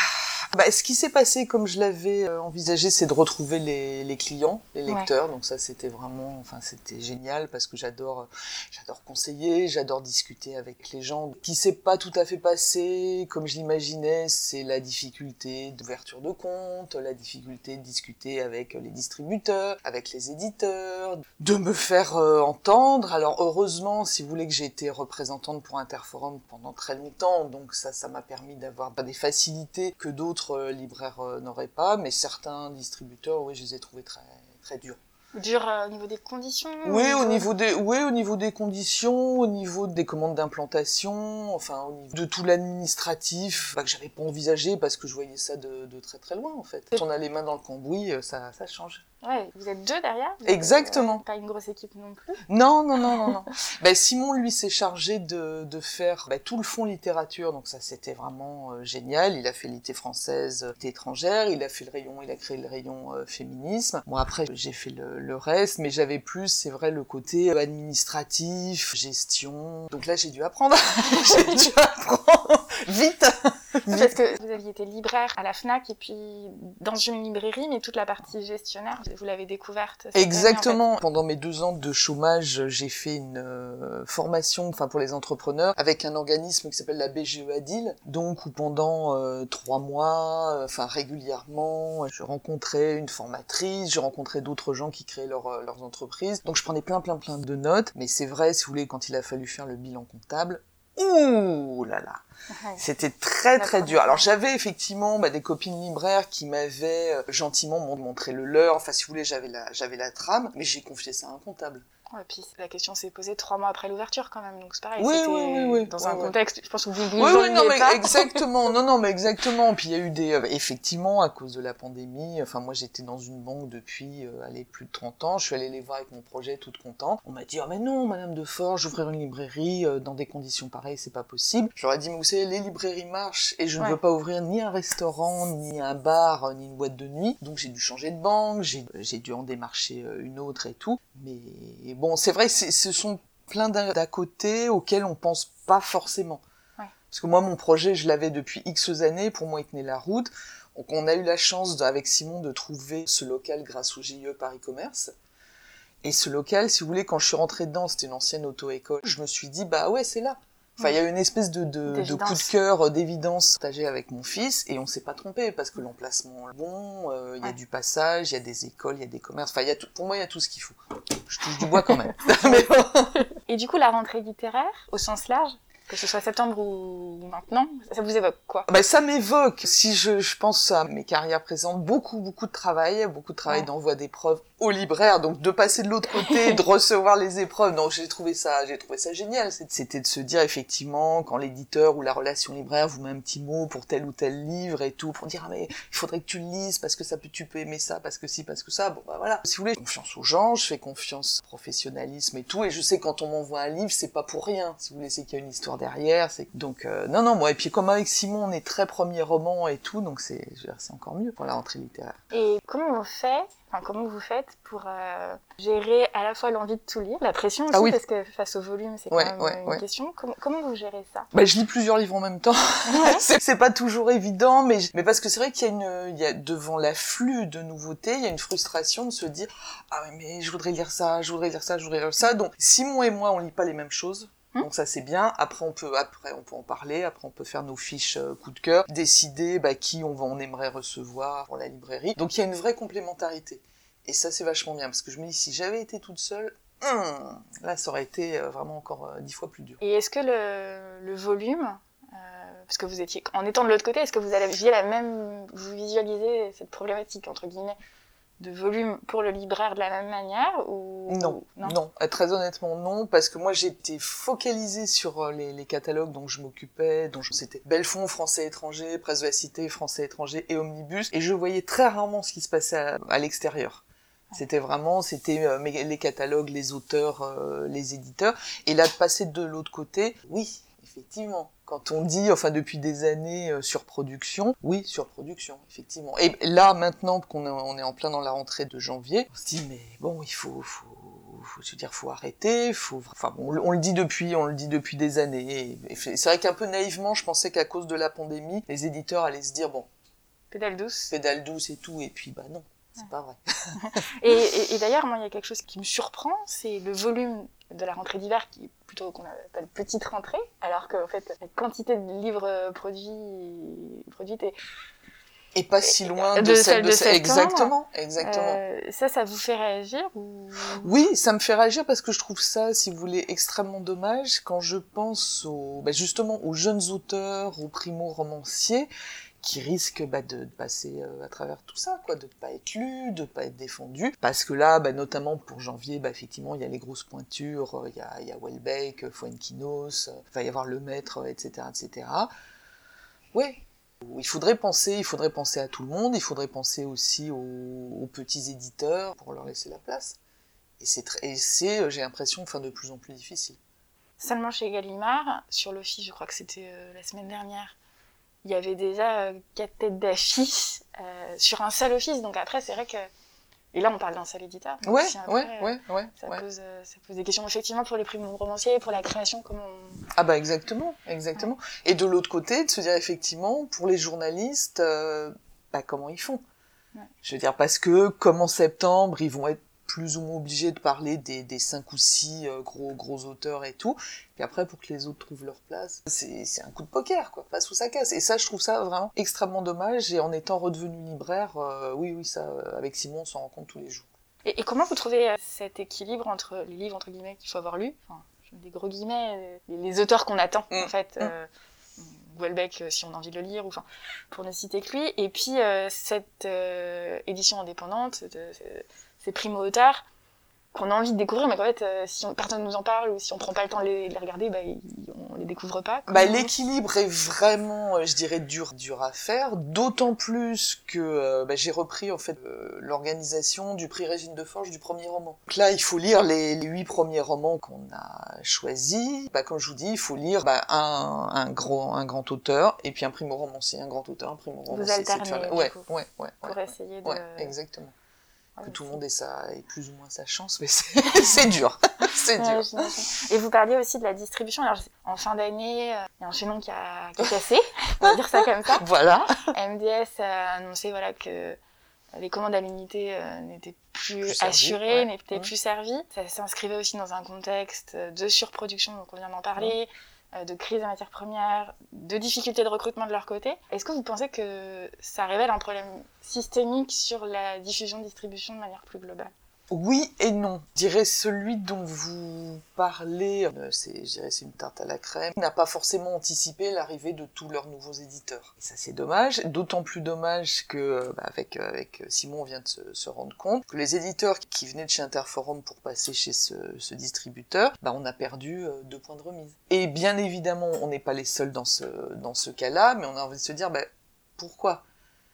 bah, ce qui s'est passé comme je l'avais euh, envisagé, c'est de retrouver les, les, clients, les lecteurs. Donc ça, c'était vraiment, enfin, c'était génial parce que j'adore, j'adore conseiller, j'adore discuter avec les gens. Ce qui s'est pas tout à fait passé comme je l'imaginais, c'est la difficulté d'ouverture de compte, la difficulté de discuter avec les distributeurs, avec les éditeurs, de me faire euh, entendre. Alors heureusement, si vous voulez que j'ai été représentante pour Interforum pendant très longtemps, donc ça, ça m'a permis d'avoir des facilités que d'autres euh, libraires euh, n'auraient pas, mais certains distributeurs, oui, je les ai trouvés très, très durs. Dur euh, au niveau des conditions Oui, au niveau des, oui, au niveau des conditions, au niveau des commandes d'implantation, enfin, au niveau de tout l'administratif, bah, que j'avais pas envisagé parce que je voyais ça de, de, très très loin, en fait. Quand on a les mains dans le cambouis, ça, ça change. Ouais, vous êtes deux derrière Exactement. pas une grosse équipe non plus Non, non, non, non, non. ben, Simon, lui, s'est chargé de, de faire ben, tout le fond littérature, donc ça, c'était vraiment euh, génial. Il a fait l'ité française, euh, étrangère, il a fait le rayon, il a créé le rayon euh, féminisme. Bon, après, j'ai fait le, le, reste, mais j'avais plus, c'est vrai, le côté administratif, gestion. Donc là, j'ai dû apprendre. j'ai dû apprendre vite. Parce que vous aviez été libraire à la FNAC et puis dans une librairie, mais toute la partie gestionnaire, vous l'avez découverte. Exactement. Pendant mes deux ans de chômage, j'ai fait une euh, formation, enfin pour les entrepreneurs, avec un organisme qui s'appelle la BGE Adil. Donc où pendant euh, trois mois, euh, enfin régulièrement, je rencontrais une formatrice, je rencontrais d'autres gens qui créaient leur, leurs entreprises. Donc je prenais plein plein plein de notes. Mais c'est vrai, si vous voulez, quand il a fallu faire le bilan comptable, ouh là là. C'était très très dur. Alors j'avais effectivement bah, des copines libraires qui m'avaient euh, gentiment montré le leur. Enfin si vous voulez j'avais la j'avais la trame, mais j'ai confié ça à un comptable. Puis la question s'est posée trois mois après l'ouverture quand même, donc c'est pareil. Oui, oui, oui, oui, Dans un contexte, je pense que vous vous Oui, oui, non, mais pas. exactement. Non, non, mais exactement. Puis il y a eu des, euh, effectivement, à cause de la pandémie. Enfin, moi, j'étais dans une banque depuis, euh, allez, plus de 30 ans. Je suis allée les voir avec mon projet, toute contente. On m'a dit, oh, mais non, Madame de Forge, ouvrir une librairie euh, dans des conditions pareilles, c'est pas possible. J'aurais dit, mais vous savez, les librairies marchent et je ne Ouais. veux pas ouvrir ni un restaurant, ni un bar, ni une boîte de nuit. Donc j'ai dû changer de banque, j'ai, dû en démarcher euh, une autre et tout. Mais bon, c'est vrai, ce sont plein d'à côté auxquels on pense pas forcément. Parce que moi, mon projet, je l'avais depuis X années. Pour moi, il tenait la route. Donc, on a eu la chance, avec Simon, de trouver ce local grâce au GIE Paris Commerce. Et ce local, si vous voulez, quand je suis rentrée dedans, c'était une ancienne auto-école. Je me suis dit, bah ouais, c'est là. Enfin, il y a eu une espèce de, de, coup de cœur, euh, d'évidence partagé avec mon fils, et on s'est pas trompé parce que l'emplacement est bon, euh, il y a Ouais. du passage, il y a des écoles, il y a des commerces. Enfin, il y a tout, pour moi, il y a tout ce qu'il faut. Je touche du bois quand même. Mais bon. Et du coup, la rentrée littéraire, au sens large, que ce soit septembre ou maintenant, ça vous évoque quoi? Bah, ça m'évoque, si je, je pense à mes carrières présentes, beaucoup, beaucoup de travail, beaucoup de travail Ouais. d'envoi d'épreuves au libraire, donc de passer de l'autre côté, de recevoir les épreuves. Donc j'ai trouvé ça, j'ai trouvé ça génial. C'était de se dire effectivement, quand l'éditeur ou la relation libraire vous met un petit mot pour tel ou tel livre et tout, pour dire ah mais il faudrait que tu le lises parce que ça peut, tu peux aimer ça, parce que si, parce que ça. Bon bah voilà. Si vous voulez, confiance aux gens, je fais confiance au professionnalisme et tout, et je sais quand on m'envoie un livre, c'est pas pour rien. Si vous voulez, c'est qu'il y a une histoire derrière. C'est donc euh, non non moi et puis comme avec Simon, on est très premier roman et tout, donc c'est c'est encore mieux pour la rentrée littéraire. Et comment on fait, enfin comment vous faites pour euh, gérer à la fois l'envie de tout lire, la pression aussi, Ah oui. parce que face au volume, c'est quand Ouais, même ouais, une ouais. question. Comment, comment vous gérez ça? Bah, je lis plusieurs livres en même temps. c'est c'est pas toujours évident, mais, mais parce que c'est vrai qu'il y a une, il y a devant l'afflux de nouveautés, il y a une frustration de se dire, ah mais je voudrais lire ça, je voudrais lire ça, je voudrais lire ça. Donc, Simon et moi, on lit pas les mêmes choses. Hmm. Donc ça c'est bien. Après on peut après on peut en parler. Après on peut faire nos fiches euh, coup de cœur, décider bah, qui on va on aimerait recevoir pour la librairie. Donc il y a une vraie complémentarité. Et ça c'est vachement bien parce que je me dis si j'avais été toute seule, hum, là ça aurait été euh, vraiment encore euh, dix fois plus dur. Et est-ce que le, le volume, parce que vous étiez, en étant de l'autre côté, est-ce que vous aviez la même, vous visualisez cette problématique entre guillemets? De volume pour le libraire de la même manière ou Non, non, Euh, très honnêtement non, parce que moi j'étais focalisée sur euh, les, les catalogues dont je m'occupais, dont je- c'était Belfond, français étranger, Presse de la Cité, français étranger et Omnibus, et je voyais très rarement ce qui se passait à, à l'extérieur. C'était vraiment, c'était euh, les catalogues, les auteurs, euh, les éditeurs, et là de passer de l'autre côté, oui, effectivement. Quand on dit, enfin depuis des années, euh, surproduction, oui, surproduction, effectivement. Et là, maintenant qu'on est, on est en plein dans la rentrée de janvier, on se dit, mais bon, il faut, faut, faut se dire, faut arrêter, faut, enfin, bon, on, le- on le dit depuis, on le dit depuis des années. Et, et c'est c'est vrai qu'un peu naïvement, je pensais qu'à cause de la pandémie, les éditeurs allaient se dire, bon, pédale douce. pédale douce et tout, et puis bah non, c'est pas vrai. Et, et- et d'ailleurs, moi, il y a quelque chose qui me surprend, c'est le volume de la rentrée d'hiver qui est plutôt qu'on appelle petite rentrée, alors qu'en fait, la quantité de livres produits, produits est, Et pas si loin de, de celle de de septembre. Exactement, exactement. euh, ça, ça vous fait réagir ou? Oui, ça me fait réagir parce que je trouve ça, si vous voulez, extrêmement dommage quand je pense aux, bah, justement aux jeunes auteurs, aux primo-romanciers qui risquent bah, de, passer euh, à travers tout ça, quoi, de pas être lus, de pas être défendus, parce que là, bah, notamment pour janvier, bah, effectivement, il y a les grosses pointures, euh, il y a, y a Welbeck, euh, Fuenquinos, il va y avoir Le Maître, etc., etc. Ouais, Il faudrait penser, il faudrait penser à tout le monde, il faudrait penser aussi aux, petits éditeurs pour leur laisser la place. Et c'est, j'ai l'impression, enfin, de plus en plus difficile. Seulement chez Gallimard, sur l'office, je crois que c'était la semaine dernière, il y avait déjà euh, quatre têtes d'affiche euh, sur un seul office. Donc après, c'est vrai que et là, on parle d'un seul éditeur. Ouais, ouais, ouais, ouais, ça, Pose, ça pose des questions effectivement pour les primo romanciers, pour la création, comment on... Ah bah exactement, exactement. Et de l'autre côté, de se dire effectivement, pour les journalistes, bah comment ils font? Je veux dire, parce que comme en septembre, ils vont être plus ou moins obligé de parler des, des cinq ou six euh, gros gros auteurs et tout. Et après, pour que les autres trouvent leur place, c'est un coup de poker, quoi. Pas sous sa casse. Et ça, je trouve ça vraiment extrêmement dommage. Et en étant redevenu libraire, euh, oui, oui, ça, euh, avec Simon, on s'en rend compte tous les jours. Et, comment vous trouvez cet équilibre entre les livres, entre guillemets, qu'il faut avoir lu, enfin, des gros guillemets, les, auteurs qu'on attend, en mm. fait, mmh. Welbeck, si on a envie de le lire, ou enfin, pour ne citer que lui, et puis cette édition indépendante de, ces primo-auteurs qu'on a envie de découvrir, mais qu'en fait, euh, si on, personne nous en parle ou si on prend pas le temps de les, regarder, bah, on les découvre pas. Bah, l'équilibre est vraiment, euh, je dirais, dur, dur à faire. D'autant plus que euh, bah, j'ai repris en fait l'organisation du prix Régine de Forge du premier roman. Donc là, il faut lire les, huit premiers romans qu'on a choisis. Bah, comme je vous dis, il faut lire bah, un, un, grand, un grand auteur et puis un primo romancier, un grand auteur, un primo romancier. Vous alternez, ouais, ouais, ouais, pour essayer de. Exactement. Ah que tout le monde ait, sa, ait plus ou moins sa chance, mais c'est dur. c'est dur. et vous parliez aussi de la distribution. Alors, en fin d'année, euh, il y a un chaînon qui a, qui a cassé, on va dire ça comme ça. Voilà. MDS a annoncé voilà, que les commandes à l'unité euh, n'étaient plus, assurées, n'étaient plus servies. Ça s'inscrivait aussi dans un contexte de surproduction, donc on vient d'en parler. Euh, de crise des matières premières, de difficultés de recrutement de leur côté. Est-ce que vous pensez que ça révèle un problème systémique sur la diffusion-distribution de manière plus globale? Oui et non. Je dirais celui dont vous parlez, euh, c'est, je dirais, c'est une tarte à la crème, n'a pas forcément anticipé l'arrivée de tous leurs nouveaux éditeurs. Et ça, c'est dommage. D'autant plus dommage que, euh, bah, avec, euh, avec Simon, on vient de se, rendre compte que les éditeurs qui venaient de chez Interforum pour passer chez ce, distributeur, bah, on a perdu deux points de remise. Et bien évidemment, on n'est pas les seuls dans ce, dans ce cas-là, mais on a envie de se dire, bah, pourquoi?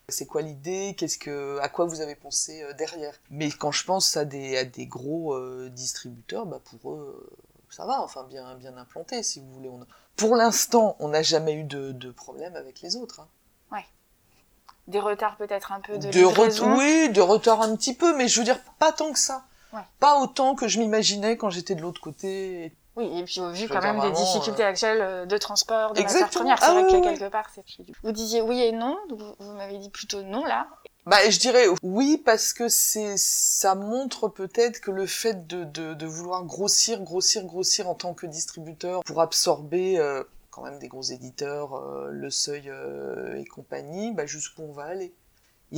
C'est quoi l'idée? Qu'est-ce que, à quoi vous avez pensé euh, derrière? Mais quand je pense à des, à des gros euh, distributeurs, bah pour eux, ça va, enfin bien, bien implanté, si vous voulez. On Pour l'instant, on n'a jamais eu de, de, problème avec les autres. Hein. Ouais. Des retards peut-être un peu de, de Oui, de retard un petit peu, mais je veux dire pas tant que ça. Ouais. Pas autant que je m'imaginais quand j'étais de l'autre côté. Oui, et puis au vu quand même des difficultés euh, actuelles euh, de transport, de matières premières, c'est vrai ah que quelque part c'est Vous disiez oui et non, vous, m'avez dit plutôt non là. Bah, je dirais oui parce que c'est ça montre peut-être que le fait de, de, de, vouloir grossir, grossir, grossir en tant que distributeur pour absorber euh, quand même des gros éditeurs, le seuil et compagnie, bah, jusqu'où on va aller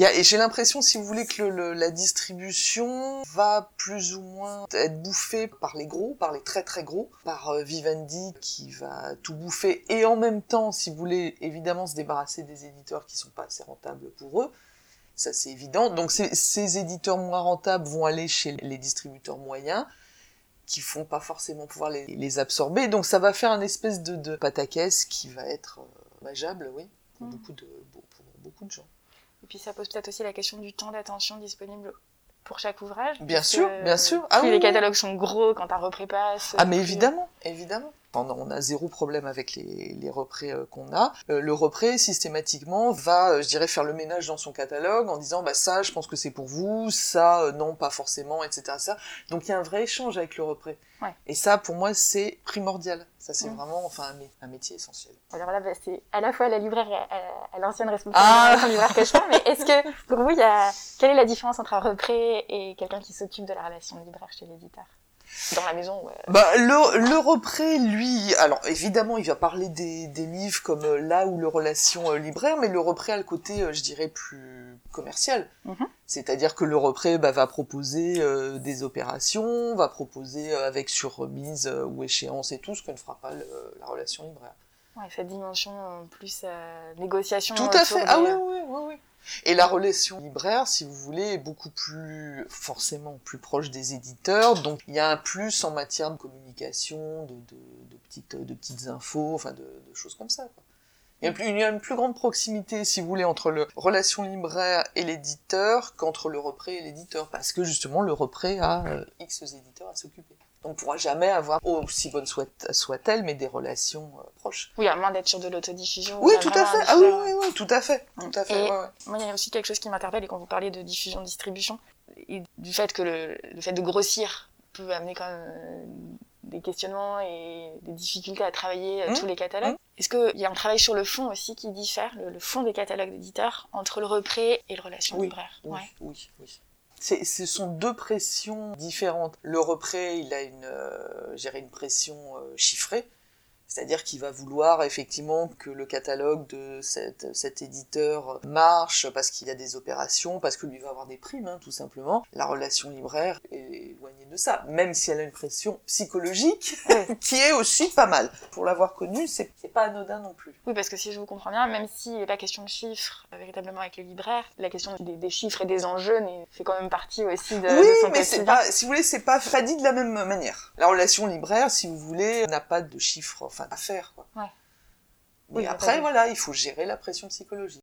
et j'ai l'impression, si vous voulez, que le, la distribution va plus ou moins être bouffée par les gros, par les très très gros, par euh, Vivendi qui va tout bouffer, et en même temps, si vous voulez, évidemment se débarrasser des éditeurs qui sont pas assez rentables pour eux. Ça c'est évident. Donc ces, éditeurs moins rentables vont aller chez les distributeurs moyens qui font pas forcément pouvoir les, absorber. Donc ça va faire un espèce de, de pataquès qui va être euh, oui, pour, mmh. beaucoup de, pour beaucoup de gens. Et puis ça pose peut-être aussi la question du temps d'attention disponible pour chaque ouvrage. Bien sûr, bien sûr. Ah, oui, les catalogues sont gros quand un repris passe. Ah mais évidemment, évidemment on a zéro problème avec les, les représ euh, qu'on a. Euh, le repris systématiquement, va, euh, je dirais, faire le ménage dans son catalogue en disant, bah ça, je pense que c'est pour vous, ça, non, pas forcément, etc. Ça. Donc il y a un vrai échange avec le repris. Et ça, pour moi, c'est primordial. Ça, c'est mm. vraiment, enfin, un, métier essentiel. Alors là, bah, c'est à la fois la libraire, à, l'ancienne responsable ah de libraire que je mais est-ce que, pour vous, il y a, quelle est la différence entre un repris et quelqu'un qui s'occupe de la relation libraire chez l'éditeur? Dans la maison. Ouais. Bah, le, le repré, lui, alors évidemment, il va parler des, des livres comme euh, là où le relation euh, libraire, mais le repré a le côté, euh, je dirais, plus commercial. Mhm. C'est-à-dire que le repré bah, va proposer des opérations, va proposer avec surmise ou échéance et tout, ce que ne fera pas la relation libraire. Ouais, cette dimension plus négociation. Tout à fait. Ah oui, oui, oui, oui. Et la relation libraire, si vous voulez, est beaucoup plus, forcément, plus proche des éditeurs. Donc, il y a un plus en matière de communication, de, de, de petites, de petites infos, enfin, de, de choses comme ça. Quoi. Il y, a plus, il y a une plus grande proximité, si vous voulez, entre le relation libraire et l'éditeur qu'entre le repris et l'éditeur, parce que justement le repris a euh, X éditeurs à s'occuper. On ne pourra jamais avoir, aussi bonne soit- soit-elle, mais des relations euh, proches. Oui, à moins d'être sur de l'autodiffusion. Oui, a tout à fait. Ah oui, oui, oui, tout à fait. Tout à fait. Et- ouais, ouais. Moi, il y a aussi quelque chose qui m'interpelle, et quand vous parlez de diffusion-distribution, et du fait que le, le fait de grossir peut amener quand même euh, des questionnements et des difficultés à travailler euh, Mmh. tous les catalogues. Mmh. Est-ce qu'il y a un travail sur le fond aussi qui diffère, le, le fond des catalogues d'éditeurs, entre le repré et le relation Oui, libraire? Oui, Ouais. oui, oui. Ce sont deux pressions différentes. Le repré, il a une, euh, une pression euh, chiffrée, c'est-à-dire qu'il va vouloir effectivement que le catalogue de cet, cet éditeur marche parce qu'il y a des opérations, parce que lui va avoir des primes, hein, tout simplement. La relation libraire est éloignée de ça, même si elle a une pression psychologique qui est aussi pas mal. Pour l'avoir connue, c'est, pas anodin non plus. Oui, parce que si je vous comprends bien, même s'il n'est pas question de chiffres euh, véritablement avec le libraire, la question des, des chiffres et des enjeux fait quand même partie aussi de, Oui, de son mais c'est pas, si vous voulez, c'est pas, pas dit de la même manière. La relation libraire, si vous voulez, n'a pas de chiffres, enfin, à faire, quoi. Ouais. Mais Oui, après, voilà, il faut gérer la pression psychologique.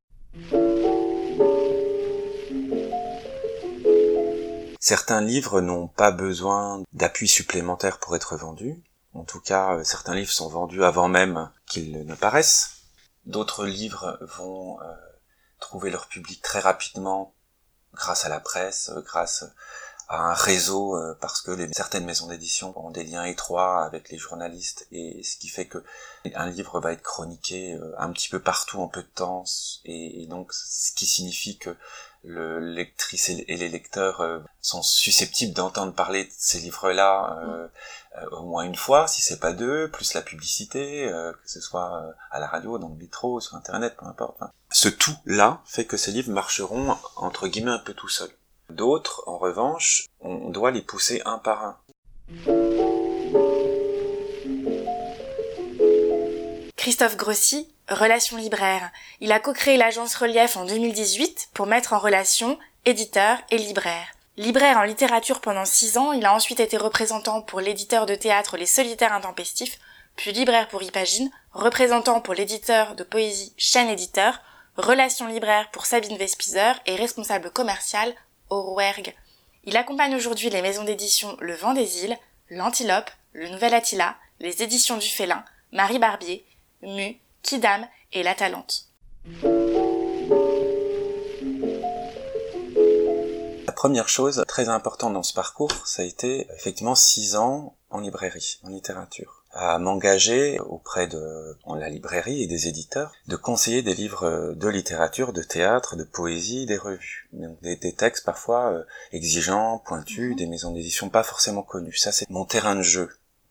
Certains livres n'ont pas besoin d'appui supplémentaire pour être vendus. En tout cas, euh, certains livres sont vendus avant même qu'ils ne paraissent. D'autres livres vont euh, trouver leur public très rapidement grâce à la presse, euh, grâce à un réseau, euh, parce que les, certaines maisons d'édition ont des liens étroits avec les journalistes, et ce qui fait que un livre va être chroniqué euh, un petit peu partout en peu de temps, et, et donc ce qui signifie que le lectrice et les lecteurs euh, sont susceptibles d'entendre parler de ces livres-là euh, euh, au moins une fois, si c'est pas deux, plus la publicité, euh, que ce soit à la radio, dans le métro, sur internet, peu importe. Enfin, ce tout-là fait que ces livres marcheront entre guillemets un peu tout seuls. D'autres, en revanche, on doit les pousser un par un. Christophe Grossi, Relations libraires. Il a co-créé l'agence Relief en 2018 pour mettre en relation éditeurs et libraires. Libraire en littérature pendant six ans, il a ensuite été représentant pour l'éditeur de théâtre Les Solitaires Intempestifs, puis libraire pour Hypagine, représentant pour l'éditeur de poésie Chaîne Éditeur, relations libraires pour Sabine Vespizer et responsable commercial Rouergue. Il accompagne aujourd'hui les maisons d'édition Le Vent des Îles, L'Antilope, Le Nouvel Attila, les éditions du Félin, Marie Barbier, Mu, Kidam et La Talente. La première chose très importante dans ce parcours, ça a été effectivement six ans en librairie, en littérature, à m'engager auprès de en la librairie et des éditeurs de conseiller des livres de littérature, de théâtre, de poésie, des revues, Donc, des, des textes parfois euh, exigeants, pointus, des maisons d'édition pas forcément connues. Ça c'est mon terrain de jeu.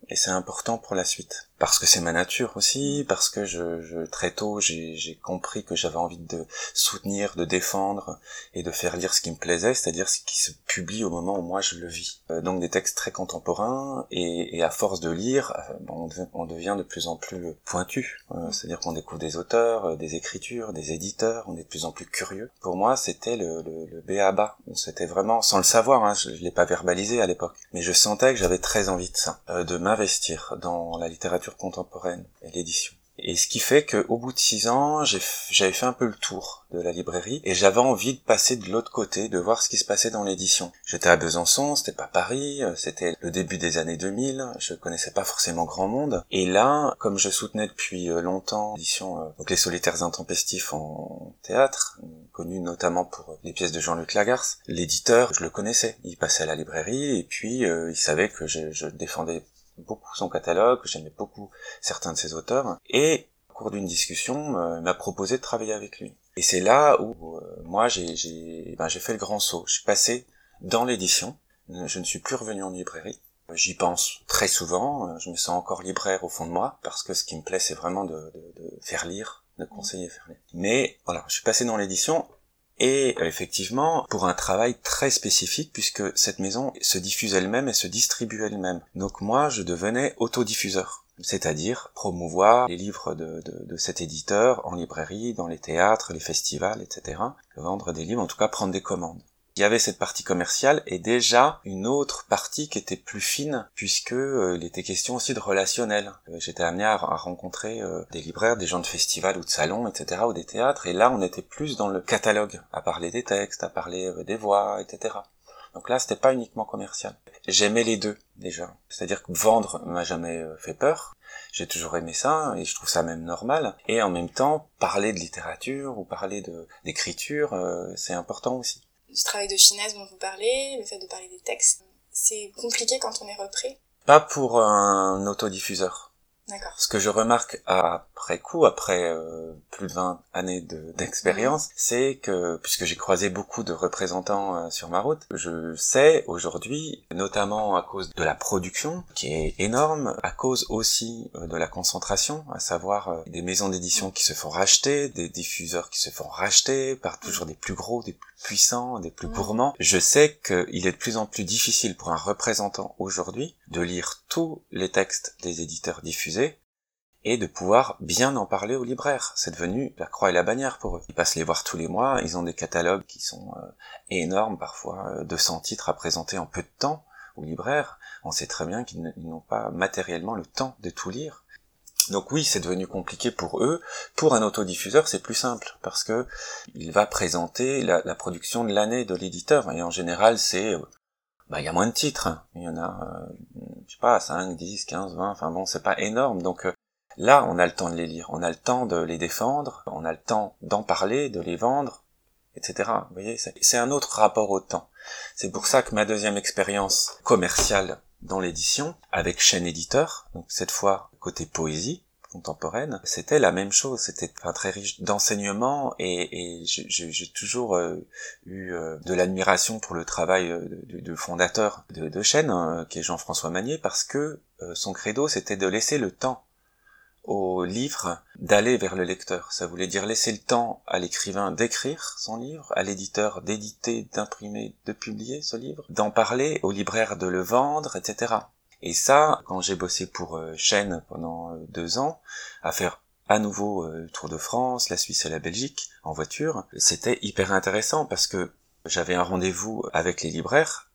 Et c'est important pour la suite parce que c'est ma nature aussi, parce que je, je très tôt j'ai compris que j'avais envie de soutenir, de défendre et de faire lire ce qui me plaisait, c'est-à-dire ce qui se publie au moment où moi je le vis. Euh, donc des textes très contemporains et, et à force de lire, euh, bon, on, dev- on devient de plus en plus pointu, Euh, c'est-à-dire qu'on découvre des auteurs, des écritures, des éditeurs, on est de plus en plus curieux. Pour moi, c'était le, le, le B à bas. C'était vraiment, sans le savoir, hein, je, je l'ai pas verbalisé à l'époque, mais je sentais que j'avais très envie de ça, de m'investir dans la littérature contemporaine et l'édition. Et ce qui fait qu'au bout de six ans, j'avais fait un peu le tour de la librairie et j'avais envie de passer de l'autre côté, de voir ce qui se passait dans l'édition. J'étais à Besançon, c'était pas Paris, euh, c'était le début des années 2000, je connaissais pas forcément grand monde. Et là, comme je soutenais depuis euh, longtemps l'édition, euh, donc les solitaires intempestifs en théâtre, connu notamment pour les pièces de Jean-Luc Lagarce, l'éditeur, je le connaissais. Il passait à la librairie et puis il savait que je, je défendais beaucoup son catalogue, j'aimais beaucoup certains de ses auteurs, et au cours d'une discussion, euh, il m'a proposé de travailler avec lui. Et c'est là où euh, moi j'ai ben, fait le grand saut. Je suis passé dans l'édition. Je ne suis plus revenu en librairie. J'y pense très souvent. Je me sens encore libraire au fond de moi parce que ce qui me plaît, c'est vraiment de, de, de faire lire, de conseiller faire lire. Mais voilà, je suis passé dans l'édition et euh, effectivement, pour un travail très spécifique, puisque cette maison se diffuse elle-même et se distribue elle-même. Donc moi, je devenais autodiffuseur, c'est-à-dire promouvoir les livres de, de, de cet éditeur en librairie, dans les théâtres, les festivals, etc. Vendre des livres, en tout cas prendre des commandes. Il y avait cette partie commerciale et déjà une autre partie qui était plus fine puisque euh, il était question aussi de relationnel. Euh, j'étais amené à, rencontrer euh, des libraires, des gens de festivals ou de salons, etc. ou des théâtres et là on était plus dans le catalogue, à parler des textes, à parler des voix, etc. Donc là c'était pas uniquement commercial. J'aimais les deux déjà. C'est-à-dire que vendre m'a jamais fait peur. J'ai toujours aimé ça et je trouve ça même normal. Et en même temps, parler de littérature ou parler d'écriture, c'est important aussi du travail de finesse dont vous parlez, le fait de parler des textes, c'est compliqué quand on est repris Pas pour un autodiffuseur. D'accord. Ce que je remarque après coup, après euh, plus de 20 années d'expérience, c'est que, puisque j'ai croisé beaucoup de représentants euh, sur ma route, je sais aujourd'hui, notamment à cause de la production, qui est énorme, à cause aussi euh, de la concentration, à savoir des maisons d'édition qui se font racheter, des diffuseurs qui se font racheter par toujours des plus gros, des plus puissants, des plus gourmands. Je sais qu'il est de plus en plus difficile pour un représentant aujourd'hui de lire tous les textes des éditeurs diffusés et de pouvoir bien en parler aux libraires. C'est devenu la croix et la bannière pour eux. Ils passent les voir tous les mois, ils ont des catalogues qui sont euh, énormes, parfois 200 euh, titres à présenter en peu de temps aux libraires. On sait très bien qu'ils n'ont pas matériellement le temps de tout lire. Donc oui, c'est devenu compliqué pour eux. Pour un autodiffuseur, c'est plus simple parce que il va présenter la, production de l'année de l'éditeur et en général, c'est euh, bah il y a moins de titres. Il y en a euh, je sais pas 5, 10, 15, 20, enfin bon, c'est pas énorme. Donc euh, là, on a le temps de les lire, on a le temps de les défendre, on a le temps d'en parler, de les vendre, etc. Vous voyez, c'est un autre rapport au temps. C'est pour ça que ma deuxième expérience commerciale dans l'édition avec chaîne éditeur, donc cette fois côté poésie contemporaine, c'était la même chose, c'était très riche d'enseignement et, j'ai toujours euh, eu euh, de l'admiration pour le travail euh, du, fondateur de, de chaîne, qui est Jean-François Magnier, parce que son credo c'était de laisser le temps au livre d'aller vers le lecteur. Ça voulait dire laisser le temps à l'écrivain d'écrire son livre, à l'éditeur d'éditer, d'imprimer, de publier ce livre, d'en parler, au libraire de le vendre, etc. Et ça, quand j'ai bossé pour euh, Chêne pendant euh, deux ans, à faire à nouveau euh, Tour de France, la Suisse et la Belgique en voiture, c'était hyper intéressant parce que j'avais un rendez-vous avec les libraires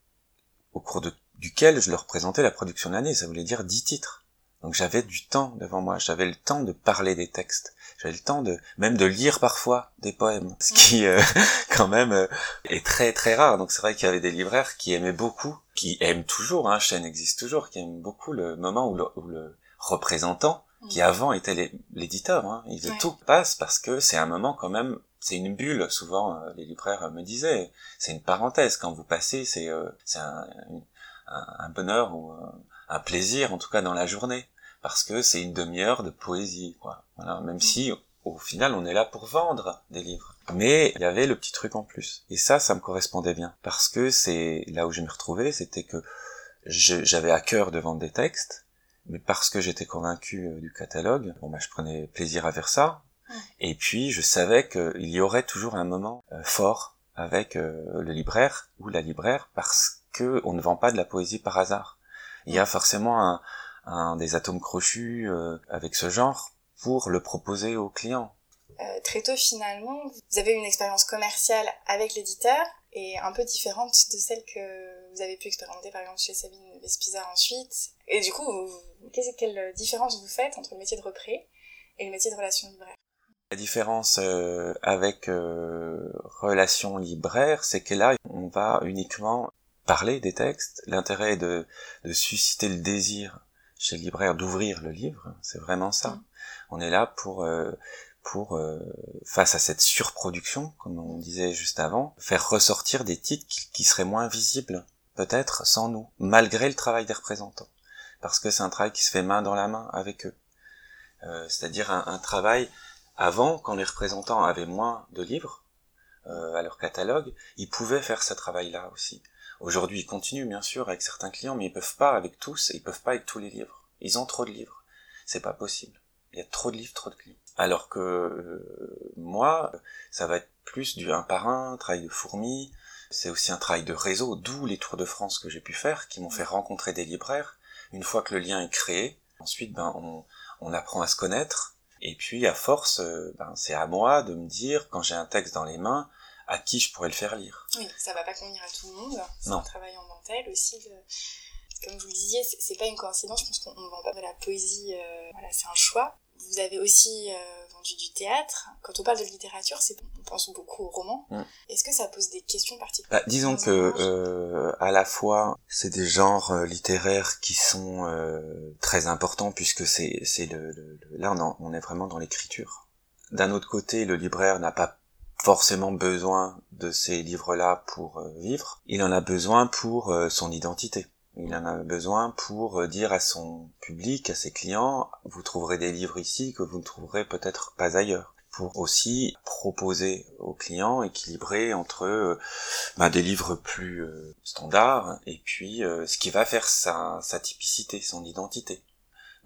au cours duquel je leur présentais la production de l'année. Ça voulait dire dix titres. Donc j'avais du temps devant moi, j'avais le temps de parler des textes, j'avais le temps de même de lire parfois des poèmes, ce qui euh, quand même euh, est très très rare. Donc c'est vrai qu'il y avait des libraires qui aimaient beaucoup, qui aiment toujours, hein, chaîne existe toujours, qui aiment beaucoup le moment où le, représentant, qui avant était l'éditeur, hein, il veut tout passe parce que c'est un moment quand même, c'est une bulle. Souvent euh, les libraires me disaient, c'est une parenthèse quand vous passez, c'est c'est un, un, bonheur ou un plaisir en tout cas dans la journée. Parce que c'est une demi-heure de poésie quoi. Voilà. Même si au final on est là pour vendre des livres. Mais il y avait le petit truc en plus. Et ça ça me correspondait bien. Parce que c'est là où je me retrouvais c'était que j'avais à cœur de vendre des textes. Mais parce que j'étais convaincu euh, du catalogue bon bah je prenais plaisir à faire ça. Et puis je savais qu'il y aurait toujours un moment euh, fort avec euh, le libraire ou la libraire parce que on ne vend pas de la poésie par hasard il y a forcément un, des atomes crochus euh, avec ce genre pour le proposer aux clients. Euh, très tôt finalement, vous avez une expérience commerciale avec l'éditeur et un peu différente de celle que vous avez pu expérimenter par exemple chez Sabine Vespizar ensuite. Et du coup, quelle différence vous faites entre le métier de repris et le métier de relation libraire? La différence euh, avec relation libraire, c'est que là, on va uniquement parler des textes, l'intérêt est de, de, susciter le désir chez le libraire d'ouvrir le livre, c'est vraiment ça. Mm. On est là pour, euh, pour euh, face à cette surproduction, comme on disait juste avant, faire ressortir des titres qui, seraient moins visibles, peut-être sans nous, malgré le travail des représentants, parce que c'est un travail qui se fait main dans la main avec eux. Euh, c'est-à-dire un, un, travail avant, quand les représentants avaient moins de livres à leur catalogue, ils pouvaient faire ce travail-là aussi. Aujourd'hui, ils continuent bien sûr avec certains clients, mais ils peuvent pas avec tous, et ils peuvent pas avec tous les livres. Ils ont trop de livres. C'est pas possible. Il y a trop de livres, trop de clients. Alors que euh, moi, ça va être plus du un par un, travail de fourmi. C'est aussi un travail de réseau, d'où les tours de France que j'ai pu faire, qui m'ont fait rencontrer des libraires. Une fois que le lien est créé, ensuite, ben, on, on apprend à se connaître. Et puis, à force, euh, ben, c'est à moi de me dire, quand j'ai un texte dans les mains, à qui je pourrais le faire lire. Oui, ça va pas convenir à tout le monde. C'est un travail en dentelle aussi. Comme vous le disiez, c'est pas une coïncidence. Je pense qu'on ne vend pas de la poésie. Euh, voilà, c'est un choix. Vous avez aussi euh, vendu du théâtre. Quand on parle de littérature, c'est on pense beaucoup au roman. Est-ce que ça pose des questions particulières bah, Disons que euh, à la fois c'est des genres littéraires qui sont très importants puisque c'est c'est le, le, là on, en, on est vraiment dans l'écriture. D'un autre côté, le libraire n'a pas forcément besoin de ces livres-là pour euh, vivre. Il en a besoin pour euh, son identité. Il en a besoin pour euh, dire à son public, à ses clients, vous trouverez des livres ici que vous ne trouverez peut-être pas ailleurs. Pour aussi proposer aux clients équilibrer entre bah, des livres plus standards et puis ce qui va faire sa, sa typicité, son identité.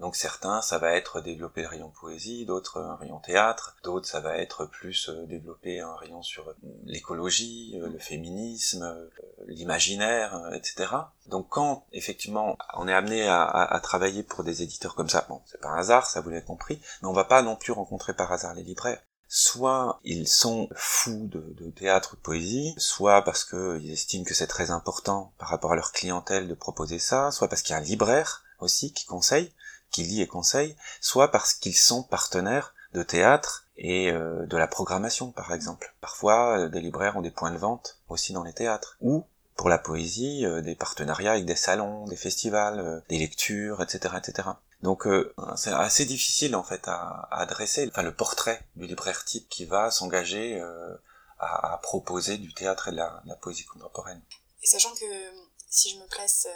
Donc certains, ça va être développer le rayon poésie, d'autres un rayon théâtre, d'autres ça va être plus euh, développer un rayon sur euh, l'écologie, euh, le féminisme, l'imaginaire, etc. Donc quand effectivement on est amené à, travailler pour des éditeurs comme ça, bon c'est pas un hasard, ça vous l'avez compris, mais on va pas non plus rencontrer par hasard les libraires soit ils sont fous de théâtre ou de poésie, soit parce qu'ils estiment que c'est très important par rapport à leur clientèle de proposer ça, soit parce qu'il y a un libraire aussi qui conseille, qui lit et conseille, soit parce qu'ils sont partenaires de théâtre et euh, de la programmation, par exemple. Parfois, euh, des libraires ont des points de vente aussi dans les théâtres. Ou, pour la poésie, euh, des partenariats avec des salons, des festivals, des lectures, etc., etc. Donc c'est assez difficile en fait à, adresser enfin, le portrait du libraire type qui va s'engager à, proposer du théâtre et de la poésie contemporaine. Et sachant que si je me place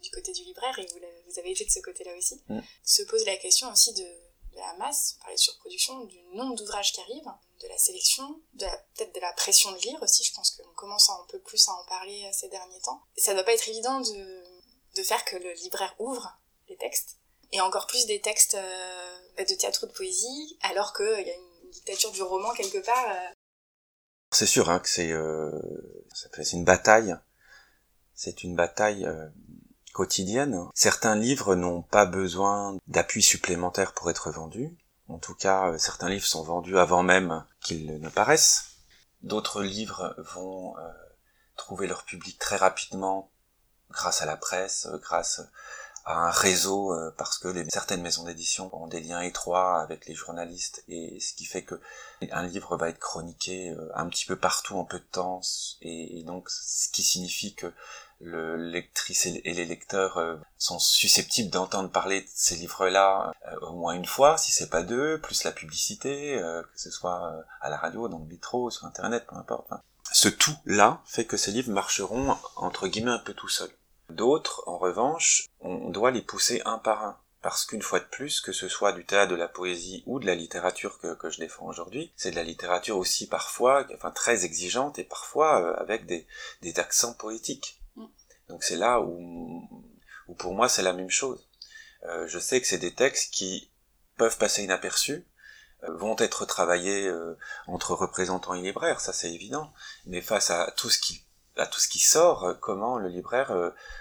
du côté du libraire, et vous, avez été de ce côté-là aussi, mm. se pose la question aussi de, la masse, on parlait de surproduction, du nombre d'ouvrages qui arrivent, de la sélection, de peut-être de la pression de lire aussi, je pense qu'on commence un peu plus à en parler ces derniers temps. Ça ne doit pas être évident de, de faire que le libraire ouvre les textes, et encore plus des textes euh, de théâtre ou de poésie, alors qu'il y a une dictature du roman quelque part. Euh. C'est sûr hein, que c'est euh, c'est une bataille, c'est une bataille quotidienne. Certains livres n'ont pas besoin d'appui supplémentaire pour être vendus. En tout cas, euh, certains livres sont vendus avant même qu'ils ne paraissent. D'autres livres vont euh, trouver leur public très rapidement grâce à la presse, euh, grâce à un réseau, parce que certaines maisons d'édition ont des liens étroits avec les journalistes, et ce qui fait que un livre va être chroniqué un petit peu partout en peu de temps, et donc ce qui signifie que le lectrice et les lecteurs euh, sont susceptibles d'entendre parler de ces livres-là euh, au moins une fois, si c'est pas deux, plus la publicité, euh, que ce soit à la radio, dans le métro, sur internet, peu importe. Ce tout-là fait que ces livres marcheront entre guillemets un peu tout seuls. D'autres, en revanche, on doit les pousser un par un. Parce qu'une fois de plus, que ce soit du théâtre, de la poésie ou de la littérature que, je défends aujourd'hui, c'est de la littérature aussi parfois, enfin très exigeante et parfois avec des accents poétiques. Donc c'est là où, pour moi c'est la même chose. Euh, je sais que c'est des textes qui peuvent passer inaperçus, euh, vont être travaillés euh, entre représentants et libraires, ça c'est évident. Mais face à tout ce qui à tout ce qui sort, comment le libraire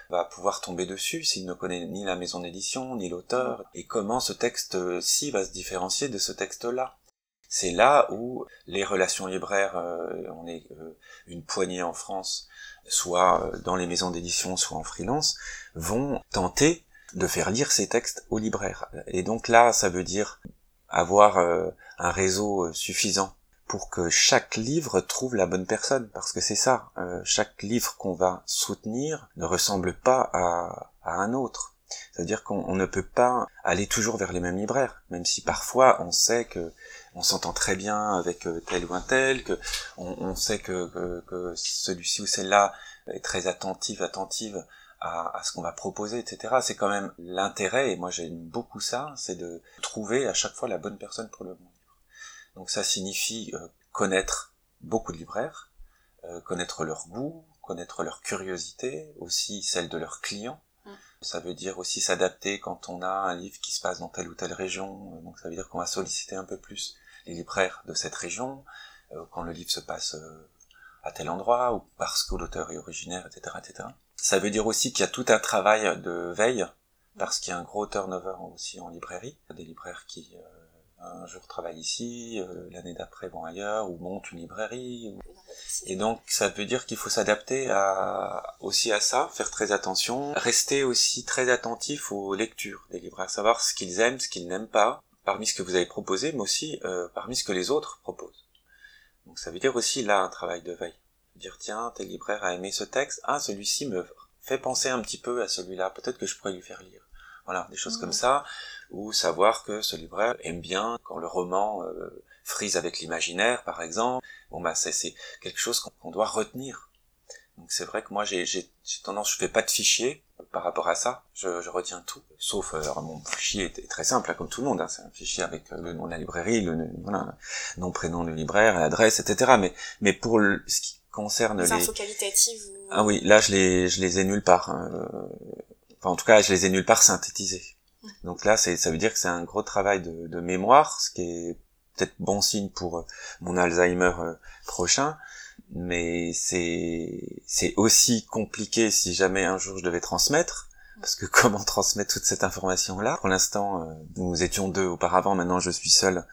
va pouvoir tomber dessus s'il ne connaît ni la maison d'édition, ni l'auteur, et comment ce texte-ci va se différencier de ce texte-là? C'est là où les relations libraires, on est une poignée en France, soit euh, dans les maisons d'édition, soit en freelance, vont tenter de faire lire ces textes aux libraires. Et donc là, ça veut dire avoir euh, un réseau euh, suffisant pour que chaque livre trouve la bonne personne, parce que c'est ça, chaque livre qu'on va soutenir ne ressemble pas à, à un autre. C'est-à-dire qu'on ne peut pas aller toujours vers les mêmes libraires, même si parfois on sait que on s'entend très bien avec euh, tel ou un tel, que on, sait que, que, celui-ci ou celle-là est très attentive, attentive à, à ce qu'on va proposer, etc. C'est quand même l'intérêt, et moi j'aime beaucoup ça, c'est de trouver à chaque fois la bonne personne pour le bon livre. Donc ça signifie euh, connaître beaucoup de libraires, euh, connaître leur goût, connaître leur curiosité, aussi celle de leurs clients, ça veut dire aussi s'adapter quand on a un livre qui se passe dans telle ou telle région. Donc ça veut dire qu'on va solliciter un peu plus libraires de cette région euh, quand le livre se passe euh, à tel endroit ou parce que l'auteur est originaire, etc., etc. Ça veut dire aussi qu'il y a tout un travail de veille parce qu'il y a un gros turnover aussi en librairie. Des libraires qui euh, un jour travaillent ici, l'année d'après vont ailleurs, ou montent une librairie. Et donc ça veut dire qu'il faut s'adapter aussi à ça, faire très attention, rester aussi très attentif aux lectures des à savoir ce qu'ils aiment, ce qu'ils n'aiment pas, parmi ce que vous avez proposé, mais aussi euh, parmi ce que les autres proposent. Donc ça veut dire aussi là un travail de veille. Dire tiens, tel libraire a aimé ce texte, ah celui-ci me fait penser un petit peu à celui-là, peut-être que je pourrais lui faire lire. Voilà, des choses comme ça, ou savoir que ce libraire aime bien quand le roman euh, frise avec l'imaginaire, par exemple. Bon bah c'est quelque chose qu'on doit retenir. Donc c'est vrai que moi j'ai tendance, je fais pas de fichier par rapport à ça, je, je retiens tout, sauf euh, mon fichier est très simple, hein, comme tout le monde, hein, c'est un fichier avec le nom de la librairie, le voilà, nom prénom du libraire, l'adresse, etc. Mais mais pour le, ce qui concerne les, infos qualitatives ah oui, là je les je les ai nulle part. Hein. Enfin en tout cas je les ai nulle part synthétisés. Donc là, c'est, ça veut dire que c'est un gros travail de, de, mémoire, ce qui est peut-être bon signe pour euh, mon Alzheimer euh, prochain, mais c'est, c'est aussi compliqué si jamais un jour je devais transmettre, parce que comment transmettre toute cette information-là? Pour l'instant, euh, nous étions deux auparavant, maintenant je suis seul.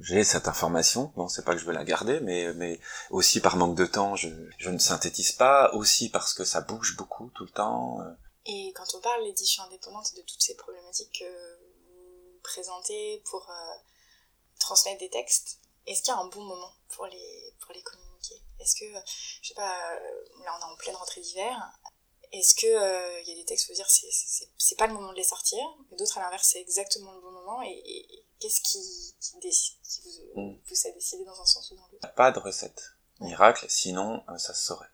J'ai cette information, bon, c'est pas que je veux la garder, mais, mais aussi par manque de temps, je, je ne synthétise pas, aussi parce que ça bouge beaucoup tout le temps. Et quand on parle d'édition indépendante et de toutes ces problématiques que vous présentez pour euh, transmettre des textes, est-ce qu'il y a un bon moment pour les, pour les communiquer Est-ce que, je sais pas, euh, là on est en pleine rentrée d'hiver, est-ce que il euh, y a des textes, faut dire, c'est pas le moment de les sortir, d'autres à l'inverse, c'est exactement le bon moment, et, qu'est-ce qui, qui, qui vous mm. pousse à décider dans un sens ou dans l'autre? Pas de recette miracle, sinon ça se saurait.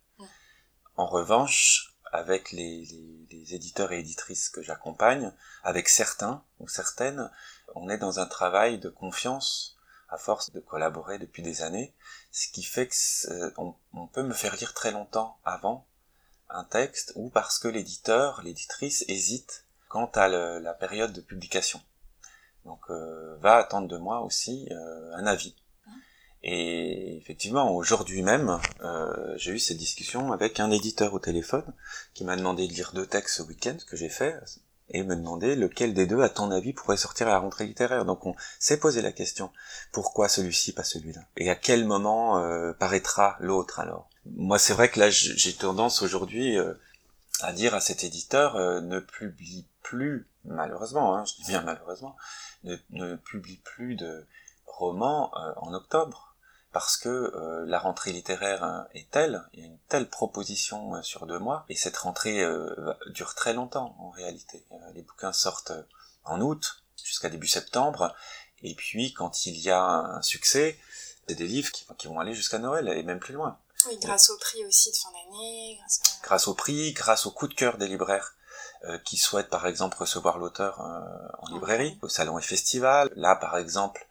En revanche, avec les, les, éditeurs et éditrices que j'accompagne, avec certains ou certaines, on est dans un travail de confiance à force de collaborer depuis des années, ce qui fait que on, peut me faire lire très longtemps avant un texte ou parce que l'éditeur, l'éditrice hésite quant à la période de publication. Donc euh, va attendre de moi aussi euh, un avis. Et effectivement, aujourd'hui même, euh, j'ai eu cette discussion avec un éditeur au téléphone qui m'a demandé de lire deux textes ce week-end, ce que j'ai fait, et me demandait lequel des deux, à ton avis, pourrait sortir à la rentrée littéraire. Donc on s'est posé la question, pourquoi celui-ci, pas celui-là? Et à quel moment euh, paraîtra l'autre alors? Moi, c'est vrai que là, j'ai tendance aujourd'hui euh, à dire à cet éditeur, euh, ne publie plus, malheureusement, hein, je dis bien malheureusement, ne publie plus de romans en octobre parce que euh, la rentrée littéraire euh, est telle, il y a une telle proposition euh, sur deux mois, et cette rentrée dure très longtemps en réalité. les bouquins sortent en août jusqu'à début septembre, et puis quand il y a un succès, c'est des livres qui, vont aller jusqu'à Noël et même plus loin. Oui, grâce au prix aussi de fin d'année. Grâce, grâce, au prix, grâce au coup de cœur des libraires qui souhaitent par exemple recevoir l'auteur en librairie, au salon et festival. Là par exemple,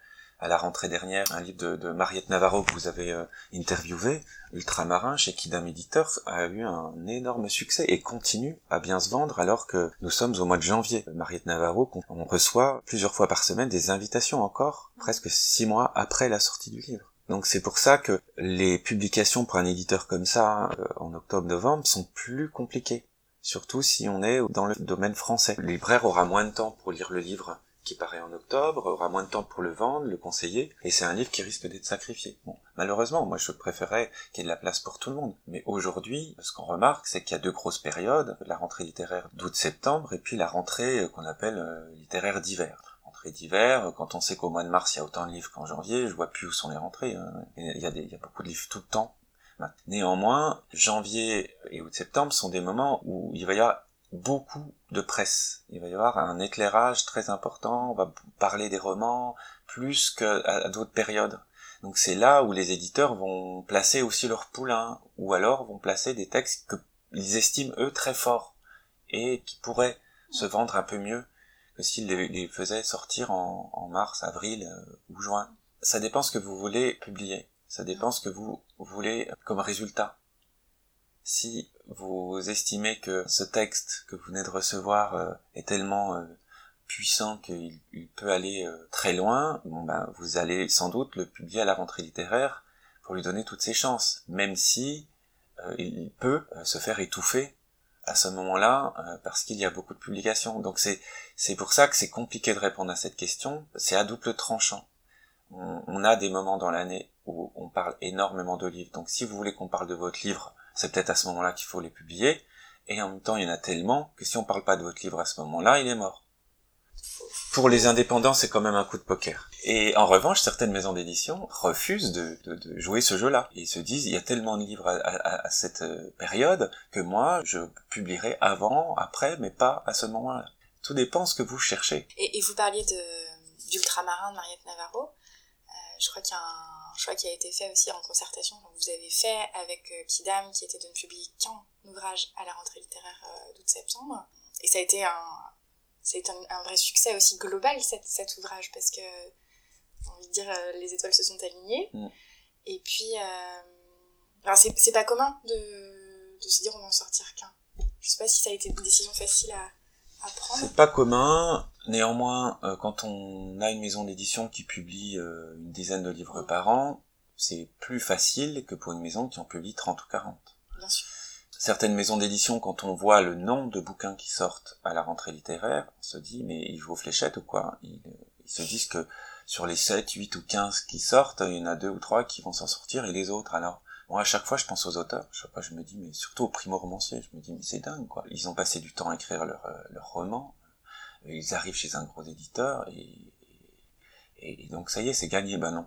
à la rentrée dernière un livre de, Mariette Navarro que vous avez euh, interviewé, Ultramarin, chez Kidam Éditeur, a eu un énorme succès et continue à bien se vendre alors que nous sommes au mois de janvier. Mariette Navarro, on reçoit plusieurs fois par semaine des invitations encore, presque six mois après la sortie du livre. Donc c'est pour ça que les publications pour un éditeur comme ça, euh, en octobre-novembre, sont plus compliquées. Surtout si on est dans le domaine français. Le libraire aura moins de temps pour lire le livre qui paraît en octobre, aura moins de temps pour le vendre, le conseiller, et c'est un livre qui risque d'être sacrifié. Bon, malheureusement, moi je préférais qu'il y ait de la place pour tout le monde. Mais aujourd'hui, ce qu'on remarque, c'est qu'il y a deux grosses périodes, la rentrée littéraire d'août-septembre, et puis la rentrée euh, qu'on appelle euh, littéraire d'hiver rentrée d'hiver, quand on sait qu'au mois de mars il y a autant de livres qu'en janvier, je vois plus où sont les rentrées. Hein. Il, y a des, il y a beaucoup de livres tout le temps. Néanmoins, janvier et août-septembre sont des moments où il va y avoir beaucoup de presse. Il va y avoir un éclairage très important, on va parler des romans plus qu'à d'autres périodes. Donc c'est là où les éditeurs vont placer aussi leur poulain, ou alors vont placer des textes qu'ils estiment eux très forts, et qui pourraient se vendre un peu mieux que s'ils les, faisaient sortir en, mars, avril euh, ou juin. Ça dépend ce que vous voulez publier, ça dépend ce que vous voulez comme résultat. Si vous estimez que ce texte que vous venez de recevoir euh, est tellement euh, puissant qu'il peut aller euh, très loin, ben vous allez sans doute le publier à la rentrée littéraire pour lui donner toutes ses chances, même si il peut se faire étouffer à ce moment-là parce qu'il y a beaucoup de publications. Donc c'est pour ça que c'est compliqué de répondre à cette question. C'est à double tranchant. on, a des moments dans l'année où on parle énormément de livres. Donc si vous voulez qu'on parle de votre livre, c'est peut-être à ce moment-là qu'il faut les publier. Et en même temps, il y en a tellement que si on parle pas de votre livre à ce moment-là, il est mort. Pour les indépendants, c'est quand même un coup de poker. Et en revanche, certaines maisons d'édition refusent de, jouer ce jeu-là. Ils se disent, il y a tellement de livres à, cette euh, période que moi, je publierai avant, après, mais pas à ce moment-là. Tout dépend ce que vous cherchez. Et, vous parliez de, de Mariette Navarro. Euh, je crois qu'il y a un choix qui a été fait aussi en concertation. vous avez fait avec euh, Kidam, qui était de ne publier qu'un ouvrage à la rentrée littéraire d'août-septembre. Et ça a été un, c'est un, vrai succès aussi global cet, cet ouvrage parce que j'ai envie de dire euh, les étoiles se sont alignées mm. et puis euh, c'est pas commun de, de, se dire on va en sortir qu'un je sais pas si ça a été une décision facile à, à prendre c'est pas commun néanmoins euh, quand on a une maison d'édition qui publie euh, une dizaine de livres par an c'est plus facile que pour une maison qui en publie 30 ou 40 bien sûr certaines maisons d'édition, quand on voit le nombre de bouquins qui sortent à la rentrée littéraire, on se dit, mais ils jouent fléchettes ou quoi? Ils, se disent que sur les 7, 8 ou 15 qui sortent, il y en a deux ou trois qui vont s'en sortir, et les autres, alors moi, à chaque fois, je pense aux auteurs. Chaque fois, je me dis, mais surtout aux primo-romanciers, je me dis, mais c'est dingue, quoi. Ils ont passé du temps à écrire leur, euh, leur roman. Ils arrivent chez un gros éditeur et et donc ça y est, c'est gagné. Ben non,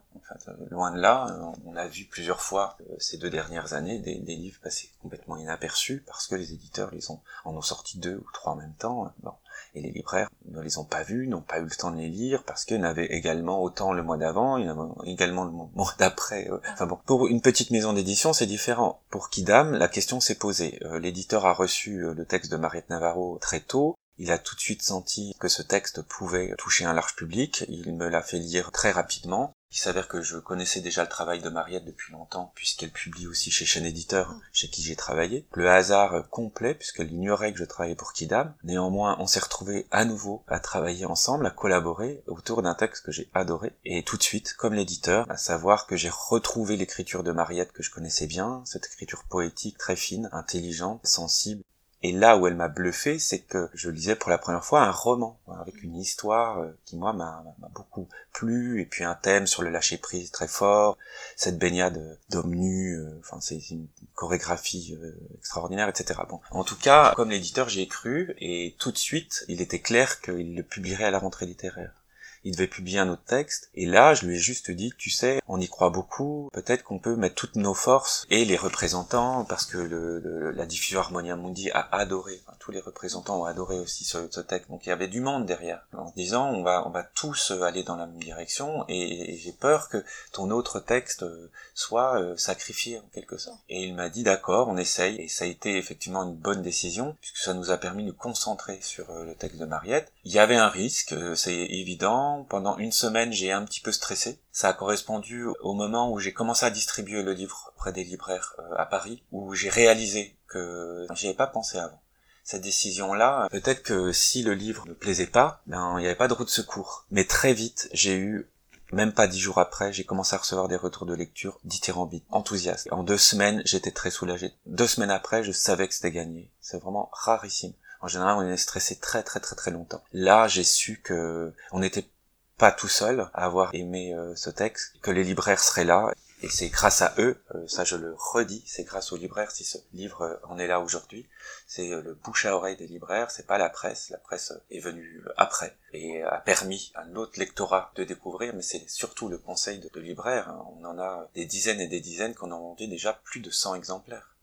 euh, loin de là. Euh, on a vu plusieurs fois euh, ces deux dernières années des, livres passer complètement inaperçus parce que les éditeurs les ont en ont sorti deux ou trois en même temps. Bon. Et les libraires ne les ont pas vus, n'ont pas eu le temps de les lire parce qu'ils n'avaient également autant le mois d'avant, également le mois d'après. Enfin bon, pour une petite maison d'édition, c'est différent. Pour Kidam, la question s'est posée. L'éditeur a reçu le texte de Mariette Navarro très tôt. Il a tout de suite senti que ce texte pouvait toucher un large public. Il me l'a fait lire très rapidement. Il s'avère que je connaissais déjà le travail de Mariette depuis longtemps, puisqu'elle publie aussi chez Chaîne Éditeur, chez qui j'ai travaillé. Le hasard complet, puisqu'elle ignorait que je travaillais pour Kidam. Néanmoins, on s'est retrouvés à nouveau à travailler ensemble, à collaborer autour d'un texte que j'ai adoré. Et tout de suite, comme l'éditeur, à savoir que j'ai retrouvé l'écriture de Mariette que je connaissais bien, cette écriture poétique très fine, intelligente, sensible, et là où elle m'a bluffé, c'est que je lisais pour la première fois un roman avec une histoire euh, qui moi m'a beaucoup plu et puis un thème sur le lâcher prise très fort, cette baignade d'hommes nus, euh, enfin c'est une chorégraphie euh, extraordinaire, etc. Bon, en tout cas, comme l'éditeur, j'y ai cru et tout de suite, il était clair qu'il le publierait à la rentrée littéraire il devait publier un autre texte. Et là, je lui ai juste dit, tu sais, on y croit beaucoup, peut-être qu'on peut mettre toutes nos forces et les représentants, parce que le, la diffusion Harmonia Mundi a adoré, tous les représentants ont adoré aussi ce, texte. Donc il y avait du monde derrière, en disant, on va, on va tous aller dans la même direction, et, j'ai peur que ton autre texte soit euh, sacrifié en quelque sorte. Et il m'a dit, d'accord, on essaye, et ça a été effectivement une bonne décision, puisque ça nous a permis de concentrer sur euh, le texte de Mariette. Il y avait un risque, euh, c'est évident, pendant une semaine, j'ai un petit peu stressé. Ça a correspondu au moment où j'ai commencé à distribuer le livre auprès des libraires euh, à Paris, où j'ai réalisé que j'y avais pas pensé avant. Cette décision-là, peut-être que si le livre ne plaisait pas, ben, il n'y avait pas de route de secours. Mais très vite, j'ai eu même pas dix jours après, j'ai commencé à recevoir des retours de lecture dithyrambiques, enthousiastes. En deux semaines, j'étais très soulagé. Deux semaines après, je savais que c'était gagné. C'est vraiment rarissime. En général, on est stressé très très très très longtemps. Là, j'ai su que on n'était pas tout seul à avoir aimé euh, ce texte, que les libraires seraient là. Et c'est grâce à eux, euh, ça je le redis, c'est grâce aux libraires si ce livre euh, en est là aujourd'hui. C'est le bouche à oreille des libraires, c'est pas la presse. La presse est venue après et a permis à notre lectorat de découvrir, mais c'est surtout le conseil de, libraires. Hein. On en a des dizaines et des dizaines qu'on a vendu déjà plus de 100 exemplaires.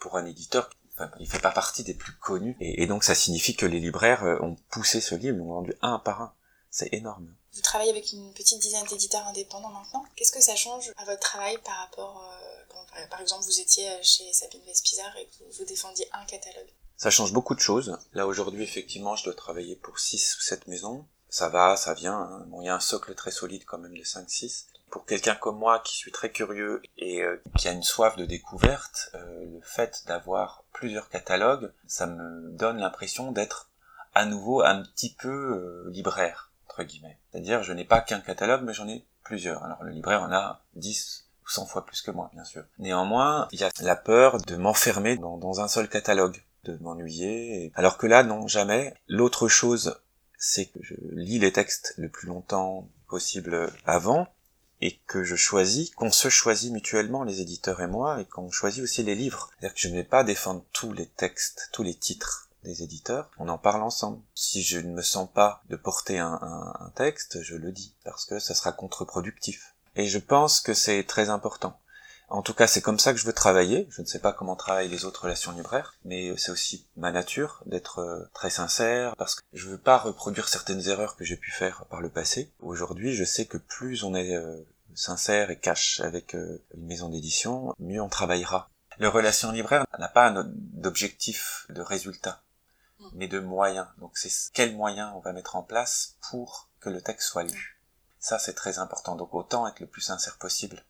Pour un éditeur, enfin, il fait pas partie des plus connus. Et, et donc ça signifie que les libraires ont poussé ce livre, l'ont vendu un par un. C'est énorme. Vous travaillez avec une petite dizaine d'éditeurs indépendants maintenant. Qu'est-ce que ça change à votre travail par rapport, euh, quand par exemple vous étiez chez Sabine Vespizar et que vous défendiez un catalogue? Ça change beaucoup de choses. Là aujourd'hui effectivement je dois travailler pour 6 ou 7 maisons. Ça va, ça vient. Hein. Bon, il y a un socle très solide quand même de 5-6. Pour quelqu'un comme moi qui suis très curieux et euh, qui a une soif de découverte, euh, le fait d'avoir plusieurs catalogues, ça me donne l'impression d'être à nouveau un petit peu libraire c'est-à-dire, je n'ai pas qu'un catalogue, mais j'en ai plusieurs. Alors, le libraire en a 10 ou 100 fois plus que moi, bien sûr. Néanmoins, il y a la peur de m'enfermer dans, un seul catalogue, de m'ennuyer. Alors que là, non, jamais. L'autre chose, c'est que je lis les textes le plus longtemps possible avant, et que je choisis, qu'on se choisit mutuellement, les éditeurs et moi, et qu'on choisit aussi les livres. C'est-à-dire que je ne vais pas défendre tous les textes, tous les titres des éditeurs, on en parle ensemble. Si je ne me sens pas de porter un, texte, je le dis, parce que ça sera contre-productif. Et je pense que c'est très important. En tout cas, c'est comme ça que je veux travailler. Je ne sais pas comment travaillent les autres relations libraires, mais c'est aussi ma nature d'être euh, très sincère, parce que je veux pas reproduire certaines erreurs que j'ai pu faire par le passé. Aujourd'hui, je sais que plus on est euh, sincère et cash avec euh, une maison d'édition, mieux on travaillera. Le relation libraire n'a pas d'objectif de résultat, mais de moyens. Donc c'est quels moyens on va mettre en place pour que le texte soit lu. Ça, c'est très important. Donc autant être le plus sincère possible.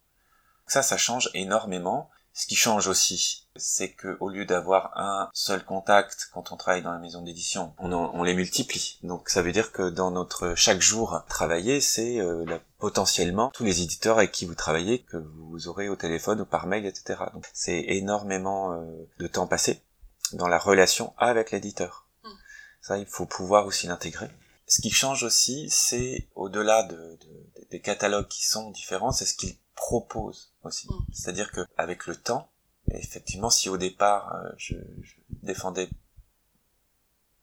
Ça, ça change énormément. Ce qui change aussi, c'est que au lieu d'avoir un seul contact quand on travaille dans la maison d'édition, on, les multiplie. Donc ça veut dire que dans notre chaque jour travailler, c'est euh, potentiellement tous les éditeurs avec qui vous travaillez que vous aurez au téléphone ou par mail, etc. Donc c'est énormément euh, de temps passé dans la relation avec l'éditeur. Mm. Ça, il faut pouvoir aussi l'intégrer. Ce qui change aussi, c'est au-delà de, des catalogues qui sont différents, c'est ce qu'ils propose aussi. Mm. C'est-à-dire que avec le temps, effectivement, si au départ euh, je, défendais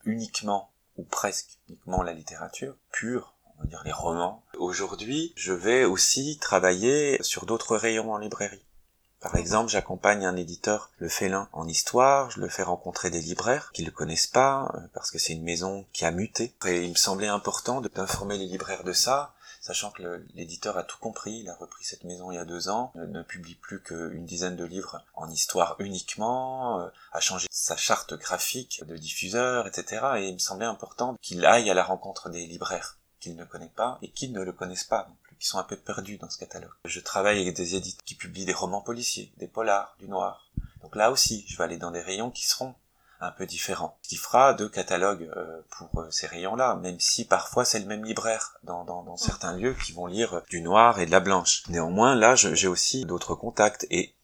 uniquement ou presque uniquement la littérature pure, on va dire les romans, aujourd'hui, je vais aussi travailler sur d'autres rayons en librairie. Par exemple, j'accompagne un éditeur, le félin, en histoire, je le fais rencontrer des libraires qui le connaissent pas, euh, parce que c'est une maison qui a muté. Et il me semblait important d'informer les libraires de ça, sachant que l'éditeur a tout compris, il a repris cette maison il y a deux ans, ne, publie plus qu'une dizaine de livres en histoire uniquement, euh, a changé sa charte graphique de diffuseur, etc. Et il me semblait important qu'il aille à la rencontre des libraires qu'il ne connaît pas et qui ne le connaissent pas non plus, qui sont un peu perdus dans ce catalogue. Je travaille avec des éditeurs qui publient des romans policiers, des polars, du noir. Donc là aussi, je vais aller dans des rayons qui seront un peu différent. Ce qui fera deux catalogues euh, pour euh, ces rayons-là, même si parfois c'est le même libraire dans, dans, dans, certains lieux qui vont lire du noir et de la blanche. Néanmoins, là, j'ai aussi d'autres contacts et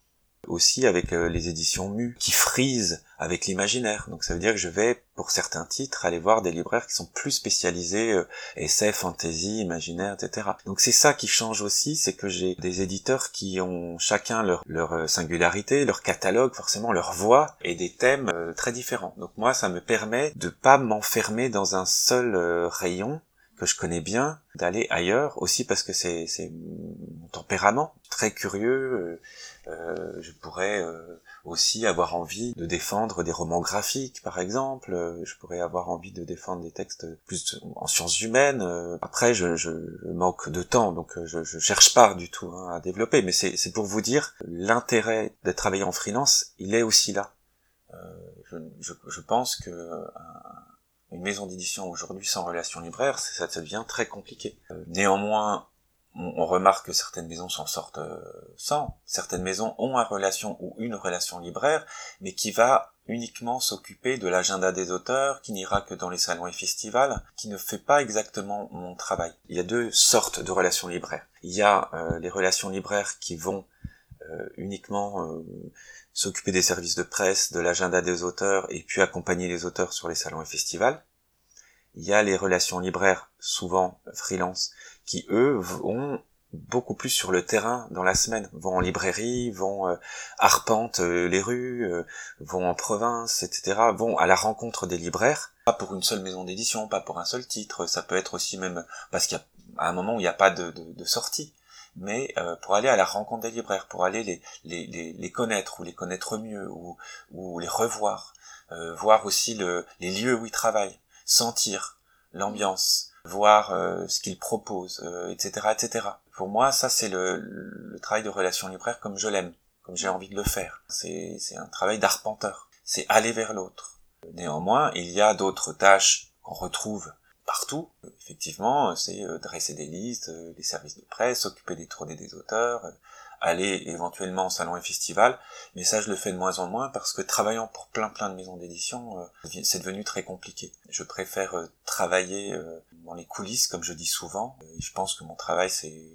aussi avec euh, les éditions Mu qui frisent avec l'imaginaire. Donc ça veut dire que je vais, pour certains titres, aller voir des libraires qui sont plus spécialisés euh, essais, fantasy, imaginaire, etc. Donc c'est ça qui change aussi, c'est que j'ai des éditeurs qui ont chacun leur, leur euh, singularité, leur catalogue, forcément leur voix et des thèmes très différents. Donc moi, ça me permet de pas m'enfermer dans un seul rayon que je connais bien, d'aller ailleurs, aussi parce que c'est mon tempérament, très curieux, euh, je pourrais euh, aussi avoir envie de défendre des romans graphiques, par exemple. Euh, je pourrais avoir envie de défendre des textes plus en sciences humaines. Après, je, je manque de temps, donc je, je cherche pas du tout hein, à développer. Mais c'est pour vous dire, l'intérêt de travailler en freelance, il est aussi là. Je, je, je, pense que une maison d'édition aujourd'hui sans relation libraire, ça, ça devient très compliqué. néanmoins, on, remarque que certaines maisons s'en sortent euh, sans. Certaines maisons ont une relation ou une relation libraire, mais qui va uniquement s'occuper de l'agenda des auteurs, qui n'ira que dans les salons et festivals, qui ne fait pas exactement mon travail. Il y a deux sortes de relations libraires. Il y a euh, les relations libraires qui vont euh, uniquement s'occuper des services de presse, de l'agenda des auteurs, et puis accompagner les auteurs sur les salons et festivals. Il y a les relations libraires, souvent freelance, qui eux vont beaucoup plus sur le terrain dans la semaine, vont en librairie, vont euh, euh, les rues, euh, vont en province, etc., vont à la rencontre des libraires, pas pour une seule maison d'édition, pas pour un seul titre, ça peut être aussi même parce qu'il y a un moment où il n'y a pas de, de, de sortie, mais pour aller à la rencontre des libraires, pour aller les, les, les, les connaître ou les connaître mieux ou, ou les revoir, voir aussi le, les lieux où ils travaillent, sentir l'ambiance, voir euh, ce qu'il propose, etc., euh, etc. Pour moi, ça c'est le, le, travail de relation libraire comme je l'aime, comme j'ai envie de le faire. C'est un travail d'arpenteur. C'est aller vers l'autre. Néanmoins, il y a d'autres tâches qu'on retrouve partout. Effectivement, c'est euh, dresser des listes, des services de presse, s'occuper des tournées des auteurs, aller éventuellement au salon et festival, mais ça je le fais de moins en moins parce que travaillant pour plein plein de maisons d'édition, euh, c'est devenu très compliqué. Je préfère euh, travailler euh, dans les coulisses, comme je dis souvent. je pense que mon travail c'est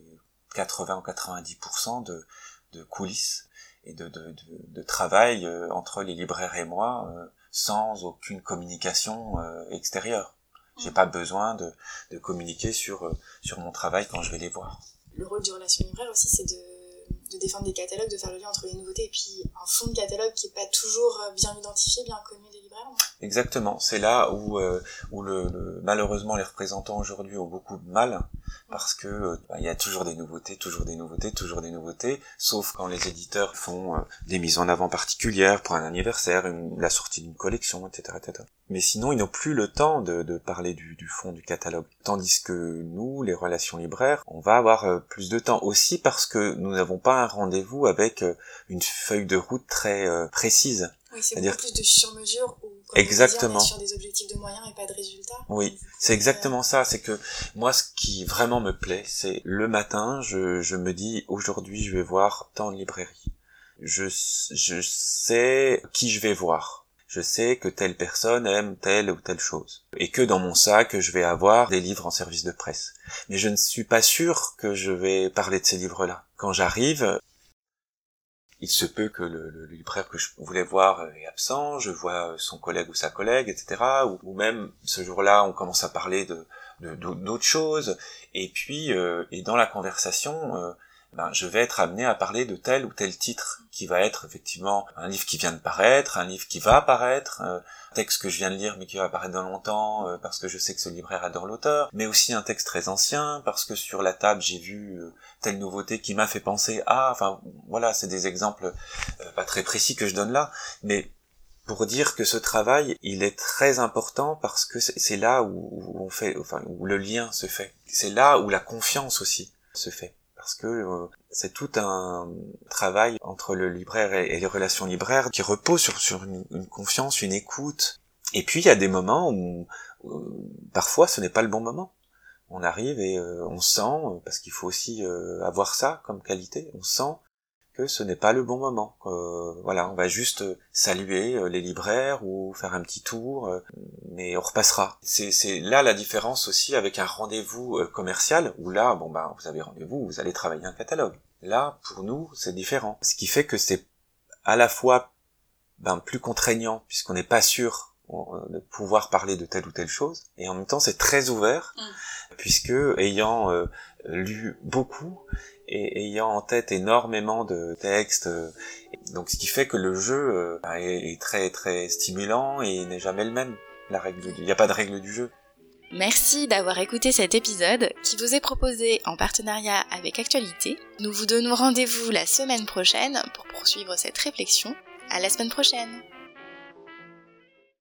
80 ou 90% de, de coulisses et de, de, de, de travail entre les libraires et moi sans aucune communication extérieure. J'ai pas besoin de, de communiquer sur, sur mon travail quand je vais les voir. le rôle du relation libraire aussi, c'est de, de, défendre des catalogues, de faire le lien entre les nouveautés et puis un fond de catalogue qui est pas toujours bien identifié, bien connu des Exactement, c'est là où, euh, où le, malheureusement les représentants aujourd'hui ont beaucoup de mal parce que euh, bah, il y a toujours des nouveautés, toujours des nouveautés, toujours des nouveautés, sauf quand les éditeurs font euh, des mises en avant particulières pour un anniversaire, la sortie d'une collection, etc., etc. Mais sinon, ils n'ont plus le temps de, de parler du, du, fond du catalogue. Tandis que nous, les relations libraires, on va avoir plus de temps aussi parce que nous n'avons pas un rendez-vous avec une feuille de route très précise. Oui, c'est beaucoup plus de sur-mesure exactement. sur des objectifs de moyens et pas de résultats. Oui, c'est exactement ça. C'est que moi, ce qui vraiment me plaît, c'est le matin, je, je me dis aujourd'hui, je vais voir tant de librairies. Je, je sais qui je vais voir. Je sais que telle personne aime telle ou telle chose. Et que dans mon sac, je vais avoir des livres en service de presse. Mais je ne suis pas sûr que je vais parler de ces livres-là. Quand j'arrive, il se peut que le, le, libraire que je voulais voir est absent, je vois son collègue ou sa collègue, etc. Ou, même ce jour-là, on commence à parler de d'autres choses. Et puis, euh, et dans la conversation, euh, ben, je vais être amené à parler de tel ou tel titre, qui va être effectivement un livre qui vient de paraître, un livre qui va apparaître, euh, un texte que je viens de lire mais qui va apparaître dans longtemps euh, parce que je sais que ce libraire adore l'auteur, mais aussi un texte très ancien parce que sur la table j'ai vu euh, telle nouveauté qui m'a fait penser à, enfin voilà, c'est des exemples pas très précis que je donne là, mais pour dire que ce travail, il est très important parce que c'est là où, on fait, enfin, où le lien se fait. C'est là où la confiance aussi se fait parce que euh, c'est tout un travail entre le libraire et, les relations libraires qui repose sur, une, confiance, une écoute. Et puis il y a des moments où, parfois ce n'est pas le bon moment. On arrive et euh, on sent, parce qu'il faut aussi euh, avoir ça comme qualité, on sent que ce n'est pas le bon moment. Euh, voilà, on va juste saluer euh, les libraires ou faire un petit tour, euh, mais on repassera. C'est là la différence aussi avec un rendez-vous commercial où là, bon ben, vous avez rendez-vous, vous allez travailler un catalogue. Là, pour nous, c'est différent. Ce qui fait que c'est à la fois ben, plus contraignant puisqu'on n'est pas sûr de pouvoir parler de telle ou telle chose, et en même temps c'est très ouvert, mm. puisque ayant lu beaucoup, et ayant en tête énormément de textes. Euh, donc ce qui fait que le jeu euh, bah, est très très stimulant et n'est jamais le même. Il n'y a pas de règle du jeu. Merci d'avoir écouté cet épisode qui vous est proposé en partenariat avec Actualité. Nous vous donnons rendez-vous la semaine prochaine pour poursuivre cette réflexion. À la semaine prochaine!